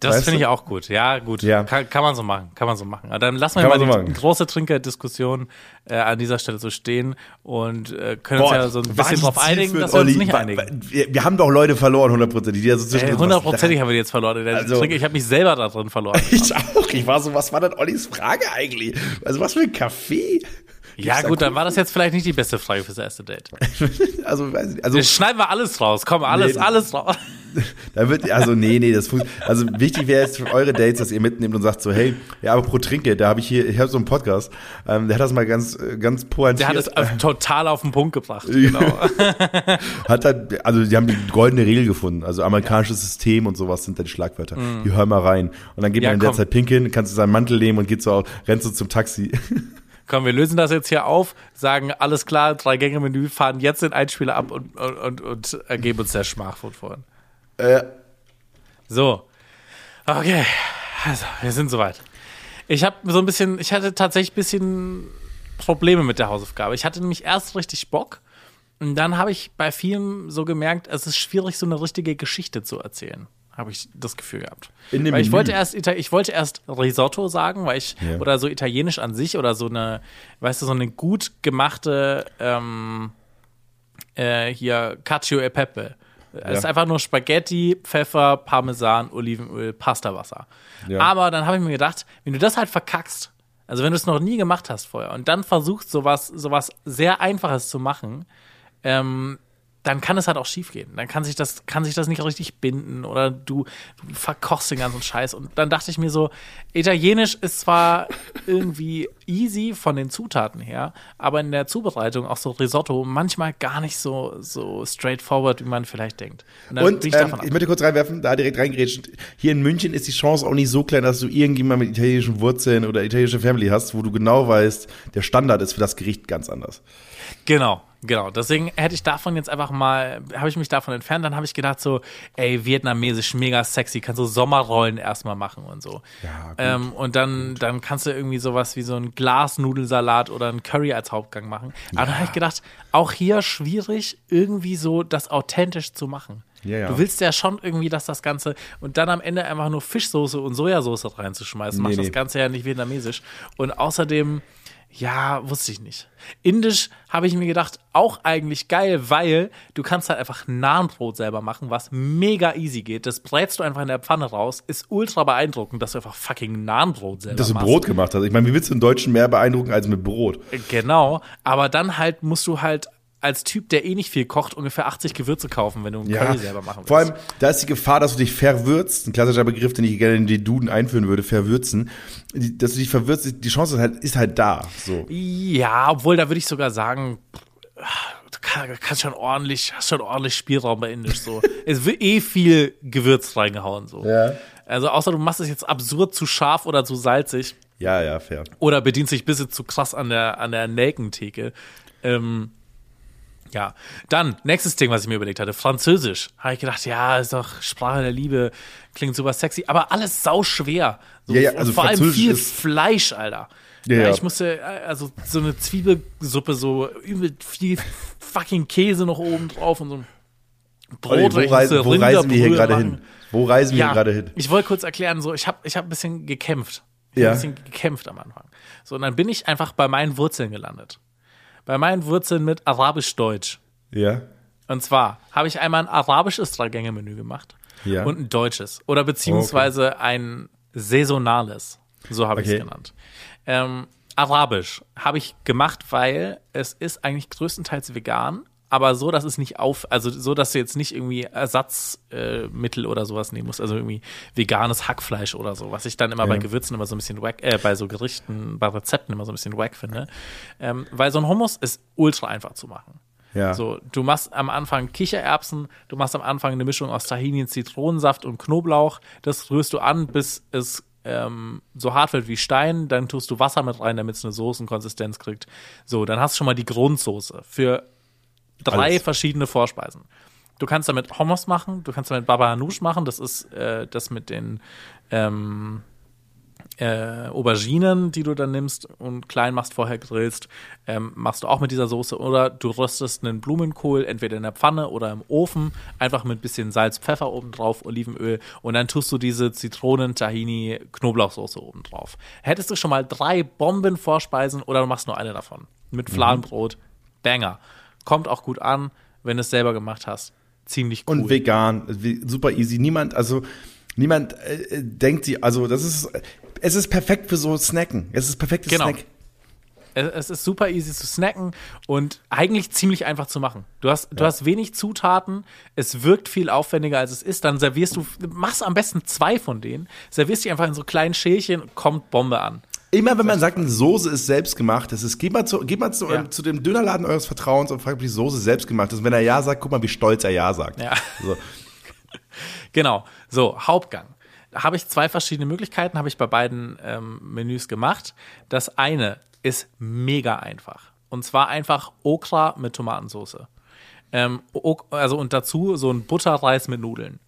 Das finde ich auch gut. Ja, gut. Ja. Kann, kann man so machen. Kann man so machen. Aber Dann lassen wir Kann mal die so machen. große Trinkgelddiskussion äh, an dieser Stelle so stehen und äh, können uns ja so ein bisschen war drauf die einigen, dass wir uns nicht Wa- einigen. Wir, wir haben doch Leute verloren, hundertprozentig. Die so Hundertprozentig haben wir die jetzt verloren. Also-. Ich habe mich selber da drin verloren. Ich auch. Ich war so, was war denn Ollis Frage eigentlich? Also was für ein Kaffee? Ja gut, dann war das jetzt vielleicht nicht die beste Frage fürs erste Date. Also, weiß ich nicht. also Jetzt schneiden wir alles raus. Komm, alles, Nee. alles raus. Da wird, also nee, nee, das funktioniert. Also wichtig wäre jetzt für eure Dates, dass ihr mitnehmt und sagt so, hey, ja, aber pro Trinke, da habe ich hier, ich habe so einen Podcast, ähm, der hat das mal ganz, äh, ganz pointiert. Der hat es äh, total auf den Punkt gebracht. Genau. hat halt, also die haben die goldene Regel gefunden. Also amerikanisches System und sowas sind da die Schlagwörter. Die hören mal rein. Und dann geht Mhm. Ja, man in der komm. Zeit pinkeln, kannst du seinen Mantel nehmen und geht so, rennst du zum Taxi. Komm, wir lösen das jetzt hier auf, sagen alles klar, drei Gänge Menü, fahren jetzt den Einspieler ab und, und, und, und äh, geben uns der Schmachfood vorhin. äh, So. Okay. Also, wir sind soweit. Ich habe so ein bisschen, ich hatte tatsächlich ein bisschen Probleme mit der Hausaufgabe. Ich hatte nämlich erst richtig Bock und dann habe ich bei vielen so gemerkt, es ist schwierig, so eine richtige Geschichte zu erzählen. Habe ich das Gefühl gehabt. In dem weil ich Menü. wollte erst Ita ich wollte erst Risotto sagen, weil ich Ja. oder so italienisch an sich oder so eine, weißt du, so eine gut gemachte ähm, äh, hier Cacio e Pepe. Es ist einfach nur Spaghetti, Pfeffer, Parmesan, Olivenöl, Pastawasser. Ja. Aber dann habe ich mir gedacht, wenn du das halt verkackst, also wenn du es noch nie gemacht hast vorher und dann versuchst, sowas, sowas sehr Einfaches zu machen, ähm, dann kann es halt auch schief gehen. Dann kann sich das, kann sich das nicht richtig binden oder du, du verkochst den ganzen Scheiß. Und dann dachte ich mir so, Italienisch ist zwar irgendwie easy von den Zutaten her, aber in der Zubereitung, auch so Risotto, manchmal gar nicht so, so straightforward, wie man vielleicht denkt. Und bin ich ähm, ich möchte kurz reinwerfen, da direkt reingrätschen. Hier in München ist die Chance auch nicht so klein, dass du irgendjemand mit italienischen Wurzeln oder italienische Family hast, wo du genau weißt, der Standard ist für das Gericht ganz anders. Genau, genau. Deswegen hätte ich davon jetzt einfach mal, habe ich mich davon entfernt. Dann habe ich gedacht so, ey, vietnamesisch, mega sexy, kannst du Sommerrollen erstmal machen und so. Ja, gut, ähm, und dann, dann kannst du irgendwie sowas wie so ein Glasnudelsalat oder ein Curry als Hauptgang machen. Aber dann habe ich gedacht, auch hier schwierig, irgendwie so das authentisch zu machen. Ja, ja. Du willst ja schon irgendwie, dass das Ganze und dann am Ende einfach nur Fischsoße und Sojasauce reinzuschmeißen, macht Nee, das nee. Ganze ja nicht vietnamesisch. Und außerdem, ja, wusste ich nicht. Indisch habe ich mir gedacht, auch eigentlich geil, weil du kannst halt einfach Nahenbrot selber machen, was mega easy geht. Das brätst du einfach in der Pfanne raus, ist ultra beeindruckend, dass du einfach fucking Nahenbrot selber Dass du machst. Brot gemacht hast. Ich meine, wie willst du einen Deutschen mehr beeindrucken als mit Brot? Genau, aber dann halt musst du halt als Typ, der eh nicht viel kocht, ungefähr 80 Gewürze kaufen, wenn du einen Curry selber machen willst. Vor allem, da ist die Gefahr, dass du dich verwürzt. Ein klassischer Begriff, den ich gerne in die Duden einführen würde, verwürzen. Dass du dich verwürzt, die Chance ist halt, ist halt da. So. Ja, obwohl da würde ich sogar sagen, du kann- kannst schon ordentlich, hast schon ordentlich Spielraum bei Indisch so. es wird eh viel Gewürz reingehauen so. Ja. Also außer du machst es jetzt absurd zu scharf oder zu salzig Ja, ja, fair. oder bedienst dich ein bisschen zu krass an der an der Nelkentheke. Ähm, ja, dann nächstes Ding, was ich mir überlegt hatte, Französisch. Habe ich gedacht, ja, ist doch Sprache der Liebe, klingt super sexy, aber alles sau schwer. So, Ja, ja, also vor allem viel Fleisch, Alter. Ja, Ja, ich musste, äh, also so eine Zwiebelsuppe, so übel viel fucking Käse noch oben drauf und so ein Olli, Brot. wo, weil ich reisen, wo reisen wir hier gerade hin? Wo reisen wir hier gerade hin? ich wollte kurz erklären, so ich habe ich hab ein bisschen gekämpft. Ich Ja. habe ein bisschen gekämpft am Anfang. So, und dann bin ich einfach bei meinen Wurzeln gelandet. Bei meinen Wurzeln mit Arabisch-Deutsch. Ja. Und zwar habe ich einmal ein arabisches Drei-Gänge-Menü gemacht Ja. und ein deutsches. Oder beziehungsweise ein saisonales. So habe ich Okay. es genannt. Ähm, Arabisch habe ich gemacht, weil es ist eigentlich größtenteils vegan, aber so, dass es nicht auf, also so, dass du jetzt nicht irgendwie Ersatzmittel äh, oder sowas nehmen musst, also irgendwie veganes Hackfleisch oder so, was ich dann immer bei Gewürzen immer so ein bisschen wack, äh, bei so Gerichten, bei Rezepten immer so ein bisschen wack finde. Ähm, weil so ein Hummus ist ultra einfach zu machen. Ja. So, du machst am Anfang Kichererbsen, du machst am Anfang eine Mischung aus Tahini, Zitronensaft und Knoblauch. Das rührst du an, bis es ähm, so hart wird wie Stein. Dann tust du Wasser mit rein, damit es eine Soßenkonsistenz kriegt. So, dann hast du schon mal die Grundsoße für drei Alles. verschiedene Vorspeisen. Du kannst damit Hummus machen, du kannst damit Baba Hanoush machen, das ist äh, das mit den ähm, äh, Auberginen, die du dann nimmst und klein machst, vorher grillst, ähm, machst du auch mit dieser Soße. Oder du röstest einen Blumenkohl entweder in der Pfanne oder im Ofen, einfach mit bisschen Salz, Pfeffer oben drauf, Olivenöl und dann tust du diese Zitronen, Tahini, Knoblauchsoße oben drauf. Hättest du schon mal drei Bomben-Vorspeisen oder du machst nur eine davon. Mit Fladenbrot, Banger. Kommt auch gut an, wenn du es selber gemacht hast. Ziemlich cool. Und vegan, super easy. Niemand, also niemand äh, denkt sie, also das ist, es ist perfekt für so Snacken. Es ist perfektes Genau. Snack. Es, es ist super easy zu snacken und eigentlich ziemlich einfach zu machen. Du hast, du hast wenig Zutaten, es wirkt viel aufwendiger als es ist. Dann servierst du, machst am besten zwei von denen, servierst die einfach in so kleinen Schälchen, kommt Bombe an. Immer wenn man sagt, eine Soße ist selbstgemacht, das ist, geht mal zu, geht mal zu, Ja. zu dem Dönerladen eures Vertrauens und fragt, ob die Soße selbstgemacht ist. Und wenn er Ja sagt, guck mal, wie stolz er Ja sagt. Ja. So. Genau. So, Hauptgang. Da habe ich zwei verschiedene Möglichkeiten, habe ich bei beiden ähm, Menüs gemacht. Das eine ist mega einfach. Und zwar einfach Okra mit Tomatensauce. Ähm, also und dazu so ein Butterreis mit Nudeln.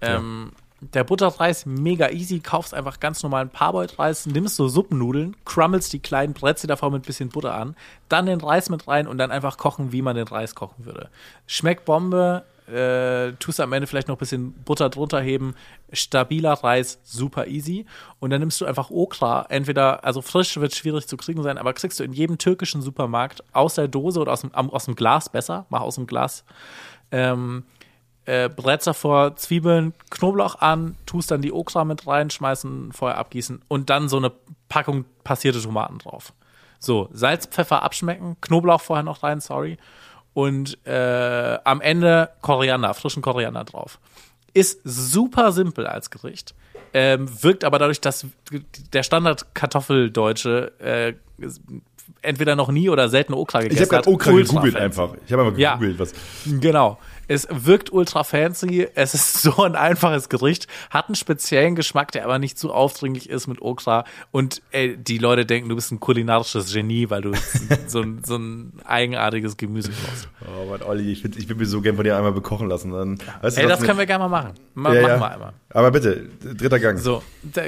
Ähm, Der Butterreis mega easy, kaufst einfach ganz normalen Parboiled-Reis, nimmst so Suppennudeln, crummelst die kleinen, sie davor mit bisschen Butter an, dann den Reis mit rein und dann einfach kochen, wie man den Reis kochen würde. Schmeckt Bombe, äh, tust am Ende vielleicht noch ein bisschen Butter drunter heben, stabiler Reis, super easy. Und dann nimmst du einfach Okra, entweder, also frisch wird schwierig zu kriegen sein, aber kriegst du in jedem türkischen Supermarkt aus der Dose oder aus dem, aus dem Glas besser, mach aus dem Glas. Ähm, äh, brätst davor Zwiebeln, Knoblauch an, tust dann die Okra mit rein, schmeißen, vorher abgießen und dann so eine Packung passierte Tomaten drauf. So, Salz, Pfeffer abschmecken, Knoblauch vorher noch rein, sorry. Und äh, am Ende Koriander, frischen Koriander drauf. Ist super simpel als Gericht. Ähm, wirkt aber dadurch, dass der Standard-Kartoffeldeutsche äh, entweder noch nie oder selten Okra gegessen Ich habe hat. gerade Okra gegoogelt einfach. Ich habe Ja. gegoogelt, was. Genau. Es wirkt ultra fancy. Es ist so ein einfaches Gericht. Hat einen speziellen Geschmack, der aber nicht zu aufdringlich ist mit Okra. Und ey, die Leute denken, du bist ein kulinarisches Genie, weil du so, ein- so ein eigenartiges Gemüse kochst. Oh Mann, Olli, ich, find, ich will mir so gern von dir einmal bekochen lassen. Dann, weißt du, Ey, das können wir gerne mal machen. Ma ja, machen ja. wir einmal. Aber bitte, dritter Gang. So,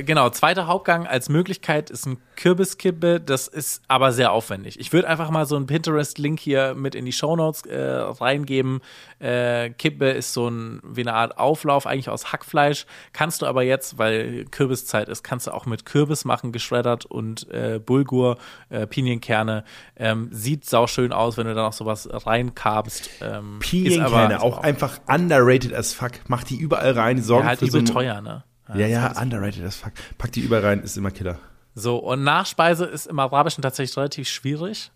genau. Zweiter Hauptgang als Möglichkeit ist ein Kürbiskippe. Das ist aber sehr aufwendig. Ich würde einfach mal so einen Pinterest-Link hier mit in die Shownotes äh, reingeben. Äh, Kippe ist so ein, wie eine Art Auflauf, eigentlich aus Hackfleisch. Kannst du aber jetzt, weil Kürbiszeit ist, kannst du auch mit Kürbis machen, geschreddert und äh, Bulgur, äh, Pinienkerne. Ähm, sieht sauschön aus, wenn du da noch sowas reinkarbst. Ähm, Pinienkerne, aber- auch einfach underrated as fuck. Mach die überall rein, sorgen ja, halt für so übel ein- teuer, ne? Ja, ja, underrated as fuck. Pack die überall rein, ist immer Killer. So, und Nachspeise ist im Arabischen tatsächlich relativ schwierig.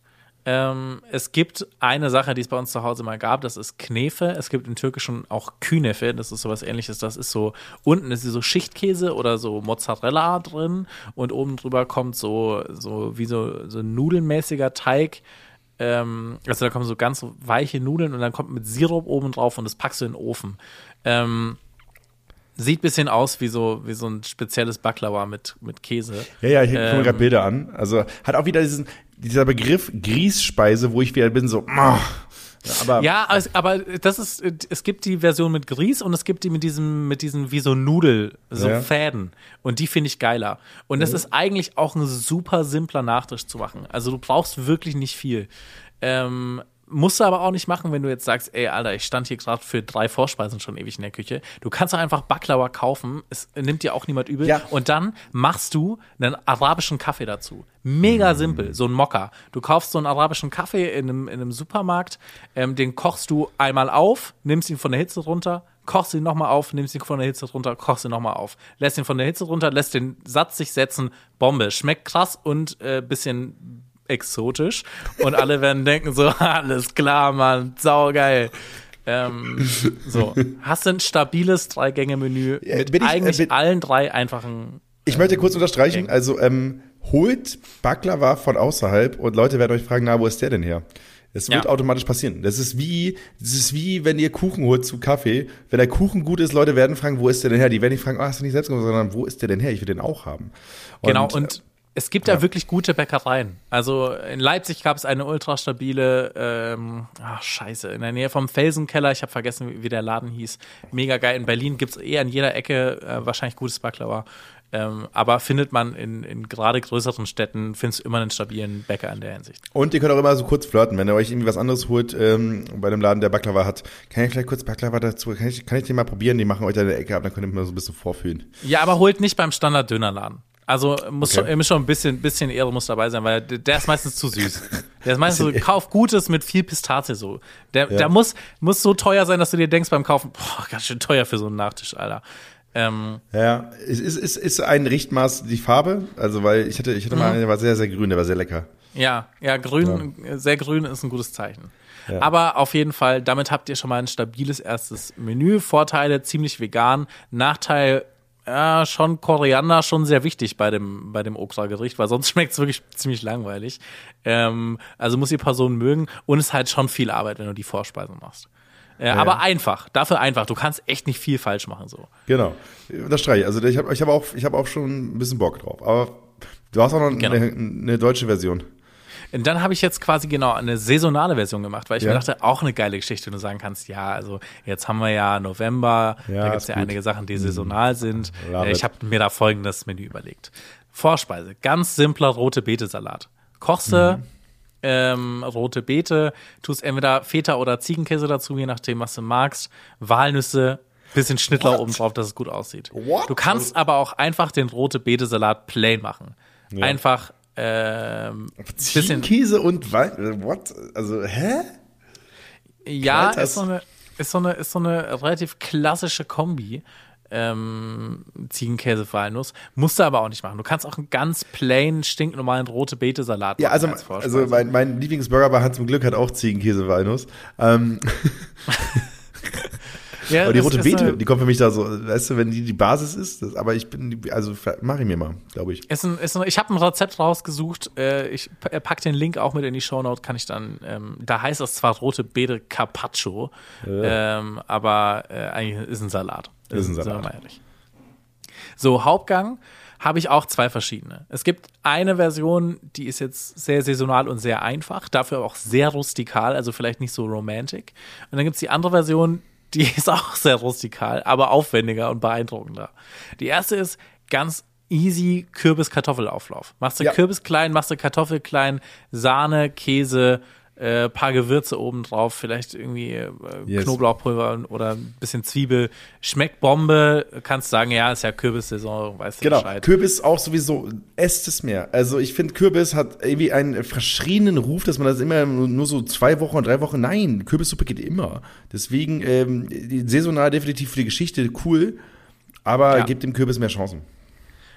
Ähm, es gibt eine Sache, die es bei uns zu Hause mal gab, das ist Knefe. Es gibt im Türkischen auch Künefe, das ist sowas ähnliches. Das ist so, unten ist so Schichtkäse oder so Mozzarella drin und oben drüber kommt so, so wie so, so nudelmäßiger Teig. Ähm, also da kommen so ganz weiche Nudeln und dann kommt mit Sirup oben drauf und das packst du in den Ofen. Ähm, sieht bisschen aus wie so, wie so ein spezielles Baklava mit, mit Käse. Ja, ja, ich gucke mir Ähm, gerade Bilder an. Also hat auch wieder diesen, dieser Begriff Grießspeise, wo ich wieder bin, so, ja, aber Ja, aber das ist, es gibt die Version mit Grieß und es gibt die mit diesem, mit diesen wie so Nudel, so Ja. Fäden. Und die finde ich geiler. Und das ist eigentlich auch ein super simpler Nachtisch zu machen. Also du brauchst wirklich nicht viel. Ähm, musst du aber auch nicht machen, wenn du jetzt sagst, ey, Alter, ich stand hier gerade für drei Vorspeisen schon ewig in der Küche. Du kannst doch einfach Baklava kaufen, es nimmt dir auch niemand übel. Ja. Und dann machst du einen arabischen Kaffee dazu. Mega Mm. simpel, so ein Mokka. Du kaufst so einen arabischen Kaffee in einem, in einem Supermarkt, ähm, den kochst du einmal auf, nimmst ihn von der Hitze runter, kochst ihn nochmal auf, nimmst ihn von der Hitze runter, kochst ihn nochmal auf. Lässt ihn von der Hitze runter, lässt den Satz sich setzen, Bombe. Schmeckt krass und äh, bisschen exotisch. Und alle werden denken so, alles klar, Mann, saugeil. Ähm, so, hast du ein stabiles Drei-Gänge-Menü Ja, mit ich- äh, eigentlich bin- allen drei einfachen ich möchte kurz unterstreichen, also ähm, holt Baklava von außerhalb und Leute werden euch fragen, na, wo ist der denn her? Das wird Ja. automatisch passieren. Das ist wie, das ist wie, wenn ihr Kuchen holt zu Kaffee. Wenn der Kuchen gut ist, Leute werden fragen, wo ist der denn her? Die werden nicht fragen, ah, hast du nicht selbst gemacht, sondern wo ist der denn her? Ich will den auch haben. Genau, äh, und es gibt ja. wirklich gute Bäckereien. Also in Leipzig gab es eine ultra stabile, ähm, ach scheiße, in der Nähe vom Felsenkeller, ich habe vergessen, wie, wie der Laden hieß. Mega geil. In Berlin gibt es eher an jeder Ecke äh, wahrscheinlich gutes Baklava. Ähm, aber findet man in, in gerade größeren Städten, findest du immer einen stabilen Bäcker in der Hinsicht. Und ihr könnt auch immer so kurz flirten, wenn ihr euch irgendwie was anderes holt ähm, bei dem Laden, der Baklava hat. Kann ich vielleicht kurz Baklava dazu? Kann ich, kann ich den mal probieren? Die machen euch da in der Ecke ab, dann könnt ihr mal so ein bisschen vorfühlen. Ja, aber holt nicht beim Standard-Dönerladen. Also muss Okay. schon, müsst schon ein bisschen, bisschen Ehre muss dabei sein, weil der, der ist meistens zu süß. Der ist meistens so, kauf Gutes mit viel Pistazie so. Der, der muss, muss so teuer sein, dass du dir denkst beim Kaufen, boah, ganz schön teuer für so einen Nachtisch, Alter. Ähm, Ja, es ist, ist, ist ein Richtmaß die Farbe, also weil ich hatte, ich hatte mal einen, der war sehr, sehr grün, der war sehr lecker. Ja, ja, grün, sehr grün ist ein gutes Zeichen. Aber auf jeden Fall, damit habt ihr schon mal ein stabiles erstes Menü. Vorteile, ziemlich vegan. Nachteil, ja, schon Koriander, schon sehr wichtig bei dem, bei dem Okra-Gericht, weil sonst schmeckt es wirklich ziemlich langweilig. Ähm, also muss die Person mögen und es ist halt schon viel Arbeit, wenn du die Vorspeisen machst. Äh, Aber einfach, dafür einfach. Du kannst echt nicht viel falsch machen so. Genau. Das streiche ich. Also ich habe ich hab auch, ich hab auch schon ein bisschen Bock drauf. Aber du hast auch noch Genau. eine, eine deutsche Version. Und dann habe ich jetzt quasi genau eine saisonale Version gemacht, weil ich Ja. mir dachte, auch eine geile Geschichte, wenn du sagen kannst, ja, also jetzt haben wir ja November, Ja, da gibt es ja gut. einige Sachen, die saisonal sind. Love Ich habe mir da folgendes Menü überlegt. Vorspeise, ganz simpler rote Beete-Salat. Kochst du Mhm. ähm, rote Beete, tust entweder Feta oder Ziegenkäse dazu, je nachdem, was du magst, Walnüsse, bisschen Schnittlauch oben drauf, dass es gut aussieht. What? Du kannst aber auch einfach den rote Beete-Salat plain machen. Einfach ähm, bisschen Käse und Wein. What? Also, hä? Ja, ist so, eine, ist, so eine, ist so eine relativ klassische Kombi. Ähm, Ziegenkäse, Walnuss. Musst du aber auch nicht machen. Du kannst auch einen ganz plain, stinknormalen rote Beete-Salat Ja, machen also, als also mein, mein Lieblingsburger bei Hans im Glück hat auch Ziegenkäse Walnuss. Ähm, ja, aber die ist- rote ist Beete, die kommt für mich da so, weißt du, wenn die die Basis ist, das, aber ich bin, also mache ich mir mal, glaube ich. Ist ein, ist ein, ich habe ein Rezept rausgesucht. Äh, ich äh, pack den Link auch mit in die Shownote. Kann ich dann. Ähm, da heißt es zwar rote Beete Carpaccio, ähm, aber äh, eigentlich ist ein Salat. Ist ein Sind wir Salat. mal ehrlich. So Hauptgang habe ich auch zwei verschiedene. Es gibt eine Version, die ist jetzt sehr saisonal und sehr einfach, dafür auch sehr rustikal, also vielleicht nicht so romantic. Und dann gibt es die andere Version, die ist auch sehr rustikal, aber aufwendiger und beeindruckender. Die erste ist ganz easy Kürbis-Kartoffelauflauf. Machst du Ja. Kürbis klein, machst du Kartoffel klein, Sahne, Käse, äh, paar Gewürze oben drauf, vielleicht irgendwie äh, Yes. Knoblauchpulver oder ein bisschen Zwiebel. Schmeckt Bombe, kannst sagen, ja, ist ja Kürbissaison, weißt du Genau, Bescheid. Kürbis auch sowieso, esst es mehr. Also ich finde, Kürbis hat irgendwie einen verschrienen Ruf, dass man das immer nur so zwei Wochen, drei Wochen, nein, Kürbissuppe geht immer. Deswegen, ähm, saisonal definitiv für die Geschichte cool, aber Ja. gibt dem Kürbis mehr Chancen.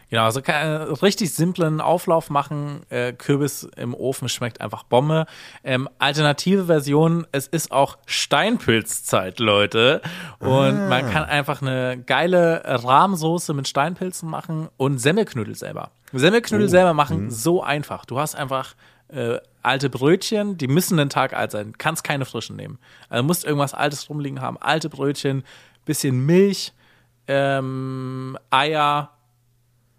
Genau, also kann, äh, richtig simplen Auflauf machen. Äh, Kürbis im Ofen schmeckt einfach Bombe. Ähm, alternative Version, es ist auch Steinpilzzeit, Leute. Und man kann einfach eine geile Rahmsoße mit Steinpilzen machen und Semmelknödel selber. Semmelknödel selber machen, so einfach. Du hast einfach äh, alte Brötchen, die müssen einen Tag alt sein, kannst keine frischen nehmen. Also musst irgendwas Altes rumliegen haben. Alte Brötchen, bisschen Milch, ähm, Eier,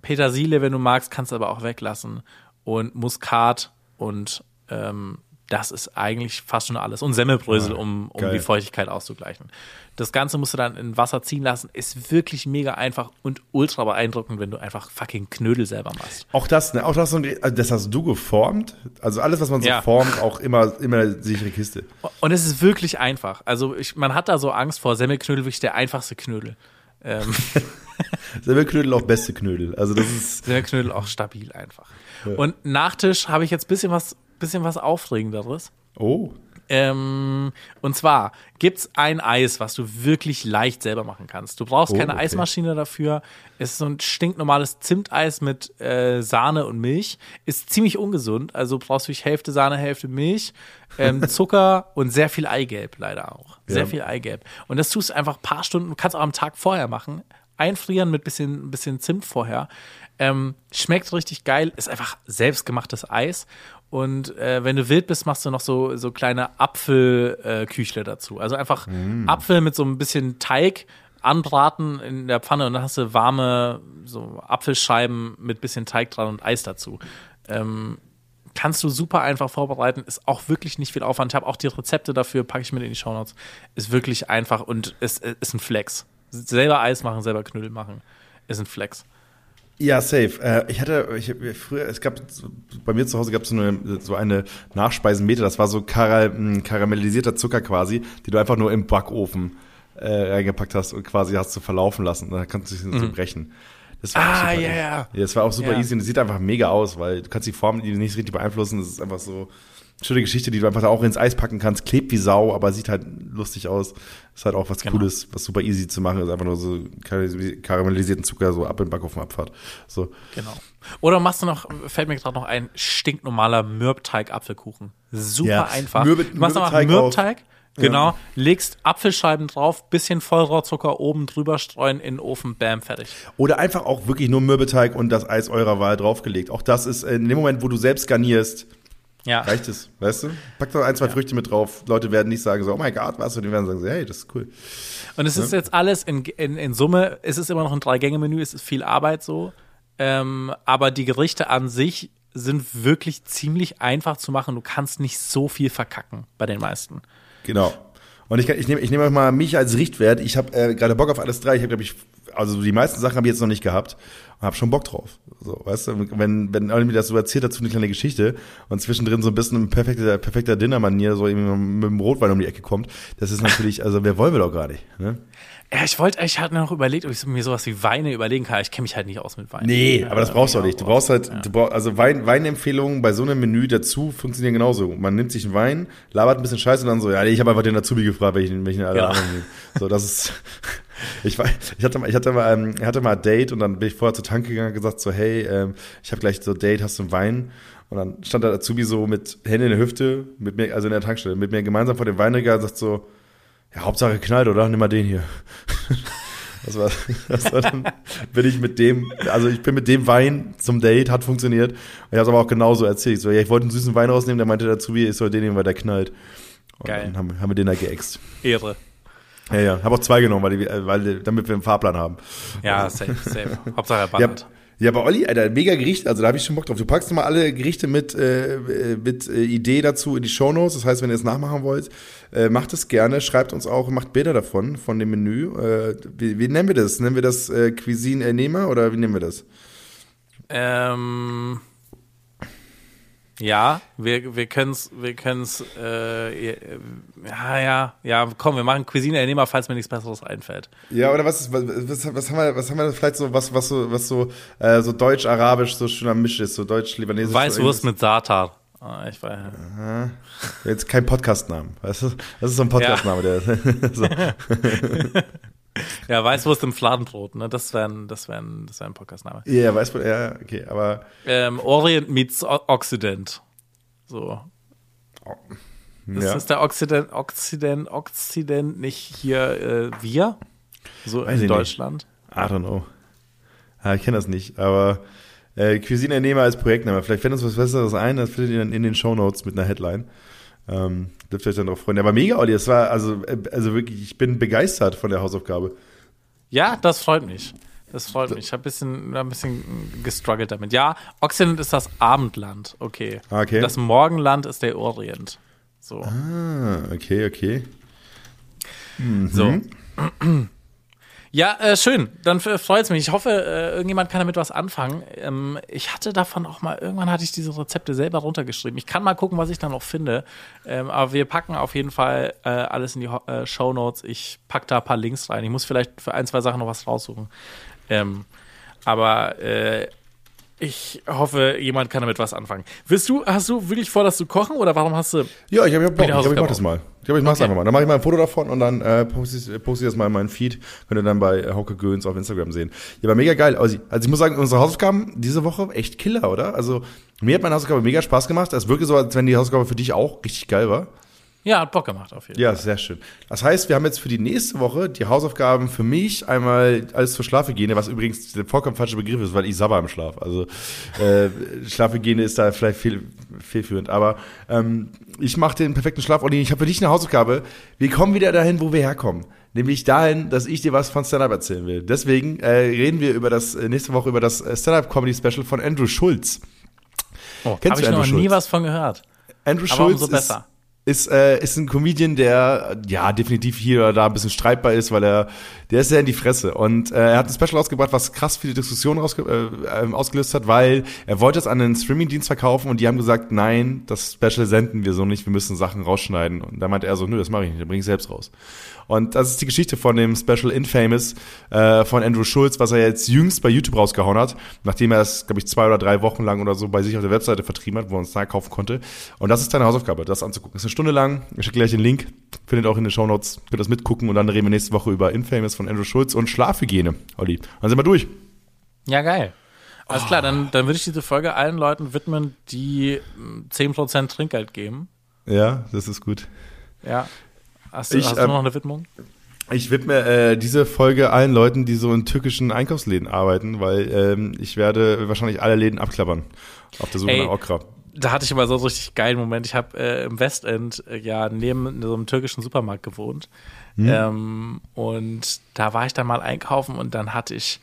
Petersilie, wenn du magst, kannst du aber auch weglassen. Und Muskat und ähm, das ist eigentlich fast schon alles. Und Semmelbrösel, um, um geil. die Feuchtigkeit auszugleichen. Das Ganze musst du dann in Wasser ziehen lassen. Ist wirklich mega einfach und ultra beeindruckend, wenn du einfach fucking Knödel selber machst. Auch das, ne? Auch das, also das hast du geformt. Also alles, was man so Ja. formt, auch immer, immer eine sichere Kiste. Und es ist wirklich einfach. Also ich, man hat da so Angst vor Semmelknödel, wirklich der einfachste Knödel. Ähm, Semmelknödel auch beste Knödel. Also das ist, Semmelknödel auch stabil einfach. Und Nachtisch habe ich jetzt bisschen was, bisschen was Aufregenderes. oh. Ähm, und zwar gibt's ein Eis, was du wirklich leicht selber machen kannst. Du brauchst Oh, keine okay. Eismaschine dafür. Es ist so ein stinknormales Zimteis mit äh, Sahne und Milch. Ist ziemlich ungesund. Also brauchst du Hälfte Sahne, Hälfte Milch, ähm, Zucker und sehr viel Eigelb leider auch. Sehr Ja. viel Eigelb. Und das tust du einfach ein paar Stunden, kannst auch am Tag vorher machen. Einfrieren mit bisschen, bisschen Zimt vorher. Ähm, schmeckt richtig geil, ist einfach selbstgemachtes Eis. Und äh, wenn du wild bist, machst du noch so, so kleine Apfelküchle äh, dazu. Also einfach Apfel mit so ein bisschen Teig anbraten in der Pfanne und dann hast du warme so Apfelscheiben mit bisschen Teig dran und Eis dazu. Ähm, kannst du super einfach vorbereiten, ist auch wirklich nicht viel Aufwand. Ich habe auch die Rezepte dafür, packe ich mit in die Shownotes. Ist wirklich einfach und ist, ist ein Flex. Selber Eis machen, selber Knödel machen, ist ein Flex. Ja, safe. Äh, ich hatte, ich früher, es gab bei mir zu Hause gab es so eine, so eine Nachspeisenmeter, das war so kara, mh, karamellisierter Zucker quasi, die du einfach nur im Backofen äh, reingepackt hast und quasi hast du verlaufen lassen. Da kannst du es so brechen. Das war Ah, super ja, easy. ja. Das war auch super Ja. easy und es sieht einfach mega aus, weil du kannst die Form nicht richtig beeinflussen. Das ist einfach so, schöne Geschichte, die du einfach auch ins Eis packen kannst. Klebt wie Sau, aber sieht halt lustig aus. Ist halt auch was Genau. Cooles, was super easy zu machen ist. Einfach nur so karamellisierten Zucker so ab in den Backofen abfahrt. So. Genau. Oder machst du noch, fällt mir gerade noch ein, stinknormaler Mürbteig-Apfelkuchen. Super Ja, einfach. Mürbe- du machst einfach Mürbeteig Mürbteig, auch. genau, Ja. legst Apfelscheiben drauf, bisschen Vollrohrzucker oben drüber streuen, in den Ofen, bam, fertig. Oder einfach auch wirklich nur Mürbeteig und das Eis eurer Wahl draufgelegt. Auch das ist in dem Moment, wo du selbst garnierst, Ja. reicht es, weißt du? Pack doch ein, zwei Früchte mit drauf. Leute werden nicht sagen so, oh mein Gott, was? Und die werden sagen so, hey, das ist cool. Und es ist jetzt alles in, in, in Summe, es ist immer noch ein Drei-Gänge-Menü, es ist viel Arbeit so. Ähm, aber die Gerichte an sich sind wirklich ziemlich einfach zu machen. Du kannst nicht so viel verkacken bei den meisten. Genau. Und ich, ich nehme ich nehme mal mich als Richtwert. Ich habe äh, gerade Bock auf alles drei. Ich habe, glaube ich, also die meisten Sachen habe ich jetzt noch nicht gehabt und habe schon Bock drauf. So, weißt du, wenn, wenn mir das so erzählt, dazu eine kleine Geschichte und zwischendrin so ein bisschen ein perfekter, perfekter Dinnermanier so irgendwie mit dem Rotwein um die Ecke kommt, das ist natürlich, also wer wollen wir doch gar nicht, ne? Ja, ich wollte, ich hatte noch überlegt, ob ich mir sowas wie Weine überlegen kann. Ich kenne mich halt nicht aus mit Wein. Nee, aber das brauchst du auch nicht. Du brauchst halt, du brauchst, also Wein, Weinempfehlungen bei so einem Menü dazu funktionieren genauso. Man nimmt sich einen Wein, labert ein bisschen Scheiße und dann so, ja, ich habe einfach den Azubi gefragt, welchen, welchen alle Genau. anderen nehmen. So, das ist, ich war, ich hatte mal, ich hatte mal, ähm, ich hatte mal ein Date und dann bin ich vorher zur Tanke gegangen und gesagt so, hey, ähm, ich habe gleich so ein Date, hast du einen Wein? Und dann stand der Azubi so mit Hände in der Hüfte, mit mir, also in der Tankstelle, mit mir gemeinsam vor dem Weinregal und sagt so, ja, Hauptsache knallt, oder? Nimm mal den hier. Das war, das war dann, bin ich mit dem, also ich bin mit dem Wein zum Date, hat funktioniert. Und ich habe es aber auch genauso erzählt. Ich So, ja, ich wollte einen süßen Wein rausnehmen, der meinte dazu, wie ich soll den nehmen, weil der knallt. Und Geil. dann haben, haben wir den da geäxt. Ehre. Ja, ja. Habe auch zwei genommen, weil, die, äh, weil damit wir einen Fahrplan haben. Ja, safe, safe. Hauptsache er Ja, ballert. ja, bei Olli, Alter, mega Gericht, also da habe ich schon Bock drauf. Du packst mal alle Gerichte mit, äh, äh, mit äh, Idee dazu in die Shownotes. Das heißt, wenn ihr es nachmachen wollt, äh, macht es gerne, schreibt uns auch, macht Bilder davon, von dem Menü. Äh, wie, wie nennen wir das? Nennen wir das Cuisine Ernehmer oder wie nennen wir das? Ähm, ja, wir, wir können es, wir können's, äh, ja, ja, ja, komm, wir machen Cuisine-Ernehmer, falls mir nichts Besseres einfällt. Ja, oder was, ist, was, was, haben wir, was haben wir vielleicht so, was, was so, was so, äh, so deutsch-arabisch so schön am Misch ist, so deutsch-libanesisch. Weißwurst so mit Satar. Ah, ich weiß. Jetzt kein Podcastnamen, weißt du? Das ist so ein Podcastname, der, so. Ja, Weißwurst im Fladenbrot, ne? Das wäre ein, das wäre ein, das wäre ein Podcastname. Ja, weiß man, ja, okay, aber, Ähm, Orient meets O- Occident. So. Ist ja. das der Occident, Occident, Occident nicht hier äh, wir? So Weiß in nicht. Deutschland? I don't know. Ja, ich kenne das nicht, aber äh, Cuisine Ernehmer als Projektname. Vielleicht fällt uns was Besseres ein, das findet ihr dann in den Shownotes mit einer Headline. Ähm, dürft ihr euch dann drauf freuen. Aber mega, Olli, es war, also, äh, also wirklich, ich bin begeistert von der Hausaufgabe. Ja, das freut mich. Das freut mich. Ich habe ein bisschen, ein bisschen gestruggelt damit. Ja, Occident ist das Abendland. Okay. Ah, okay. Das Morgenland ist der Orient. So. Ah, okay, okay. So. Ja, äh, schön. Dann freut es mich. Ich hoffe, äh, irgendjemand kann damit was anfangen. Ähm, ich hatte davon auch mal, irgendwann hatte ich diese Rezepte selber runtergeschrieben. Ich kann mal gucken, was ich da noch finde. Ähm, aber wir packen auf jeden Fall äh, alles in die äh, Show Notes. Ich pack da ein paar Links rein. Ich muss vielleicht für ein, zwei Sachen noch was raussuchen. Ähm, aber äh, ich hoffe, jemand kann damit was anfangen. Willst du, hast du wirklich vor, das zu kochen oder warum hast du. Ja, ich habe hab Bock. Ich, glaub, ich mach das mal. Ich glaube, ich mach's Okay. einfach mal. Dann mache ich mal ein Foto davon und dann äh, poste ich, poste ich das mal in meinen Feed. Könnt ihr dann bei Hauke Göns auf Instagram sehen. Ja, aber mega geil. Also, also ich muss sagen, unsere Hausaufgaben diese Woche echt Killer, oder? Also mir hat meine Hausaufgabe mega Spaß gemacht. Es wirkt so, als wenn die Hausaufgabe für dich auch richtig geil war. Ja, hat Bock gemacht auf jeden Fall. Ja, sehr schön. Das heißt, wir haben jetzt für die nächste Woche die Hausaufgaben für mich einmal alles zur Schlafhygiene, was übrigens der vollkommen falsche Begriff ist, weil ich sabber im Schlaf. Also äh, Schlafhygiene ist da vielleicht fehl, fehlführend. Aber ähm, ich mache den perfekten Schlaf. Und ich habe für dich eine Hausaufgabe. Wir kommen wieder dahin, wo wir herkommen. Nämlich dahin, dass ich dir was von Stand-Up erzählen will. Deswegen äh, reden wir über das äh, nächste Woche über das äh, Stand-Up-Comedy-Special von Andrew Schulz. Oh, Kennst Habe ich du noch Andrew nie Schulz? was von gehört. Andrew Aber Schulz umso besser. ist, äh, ist ein Comedian, der ja definitiv hier oder da ein bisschen streitbar ist, weil er, der ist sehr in die Fresse. Und äh, er hat ein Special ausgebracht, was krass viele Diskussionen ausge, äh, ähm, ausgelöst hat, weil er wollte es an einen Streamingdienst verkaufen und die haben gesagt, nein, das Special senden wir so nicht, wir müssen Sachen rausschneiden. Und da meinte er so, nö, das mache ich nicht, dann bringe ich selbst raus. Und das ist die Geschichte von dem Special Infamous äh, von Andrew Schulz, was er jetzt jüngst bei YouTube rausgehauen hat, nachdem er es, glaube ich, zwei oder drei Wochen lang oder so bei sich auf der Webseite vertrieben hat, wo man es da kaufen konnte. Und das ist deine Hausaufgabe, das anzugucken. Das ist eine Stunde lang. Ich schicke gleich den Link, findet auch in den Shownotes, könnt das mitgucken und dann reden wir nächste Woche über Infamous von Andrew Schulz und Schlafhygiene, Olli. Dann sind wir durch. Ja, geil. Alles klar, dann, dann würde ich diese Folge allen Leuten widmen, die mm, 10% Trinkgeld geben. Ja, das ist gut. Ja. Hast du, Ich, hast du ähm, noch eine Widmung? Ich widme äh, diese Folge allen Leuten, die so in türkischen Einkaufsläden arbeiten, weil ähm, ich werde wahrscheinlich alle Läden abklappern auf der Suche Ey, nach Okra. Da hatte ich immer so einen richtig geilen Moment. Ich habe äh, im Westend äh, ja neben so einem türkischen Supermarkt gewohnt. Ähm, und da war ich dann mal einkaufen und dann hatte ich,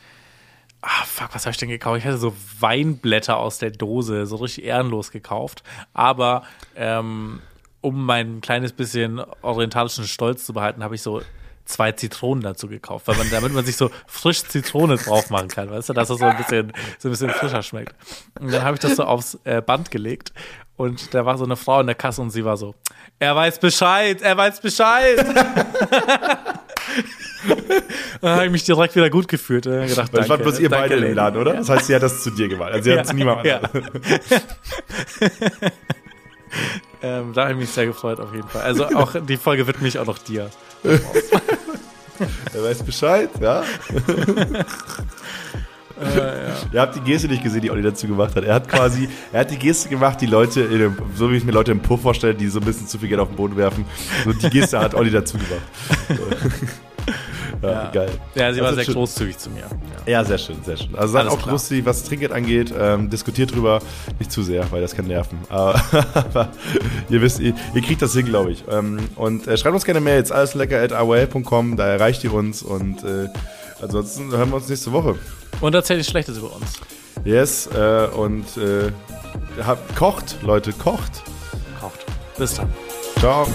ah fuck, was habe ich denn gekauft? Ich hatte so Weinblätter aus der Dose, so richtig ehrenlos gekauft. Aber ähm, um mein kleines bisschen orientalischen Stolz zu behalten, habe ich so zwei Zitronen dazu gekauft, weil man, damit man sich so frisch Zitrone drauf machen kann, weißt du, dass das so ein bisschen, so ein bisschen frischer schmeckt. Und dann habe ich das so aufs äh, Band gelegt und da war so eine Frau in der Kasse und sie war so, er weiß Bescheid, er weiß Bescheid. dann habe ich mich direkt wieder gut gefühlt. Und dann gedacht, danke, fand bloß ihr beide im. Laden, oder? Das heißt, sie hat das zu dir gemacht. Also sie hat es zu niemandem ja. Ähm, da habe ich mich sehr gefreut auf jeden Fall. Also auch die Folge widme ich auch noch dir. Er weiß Bescheid, ja? Ihr habt die Geste nicht gesehen, die Olli dazu gemacht hat. Er hat quasi, er hat die Geste gemacht, die Leute, dem, so wie ich mir Leute im Puff vorstelle, die so ein bisschen zu viel Geld auf den Boden werfen. So die Geste hat Olli dazu gemacht. Ja, geil. Ja, sie war Also sehr schön. großzügig zu mir. Ja. Ja, sehr schön, sehr schön. Also seid auch klar. lustig, was Trinkgeld angeht. Ähm, diskutiert drüber, nicht zu sehr, weil das kann nerven. Aber ihr wisst, ihr, ihr kriegt das hin, glaube ich. Ähm, und äh, schreibt uns gerne Mails, alleslecker.aol.com, da erreicht ihr uns. Und äh, ansonsten hören wir uns nächste Woche. Und erzähl nichts Schlechtes über uns. Yes, äh, und äh, habt, kocht, Leute, kocht. Kocht. Bis dann. Ciao.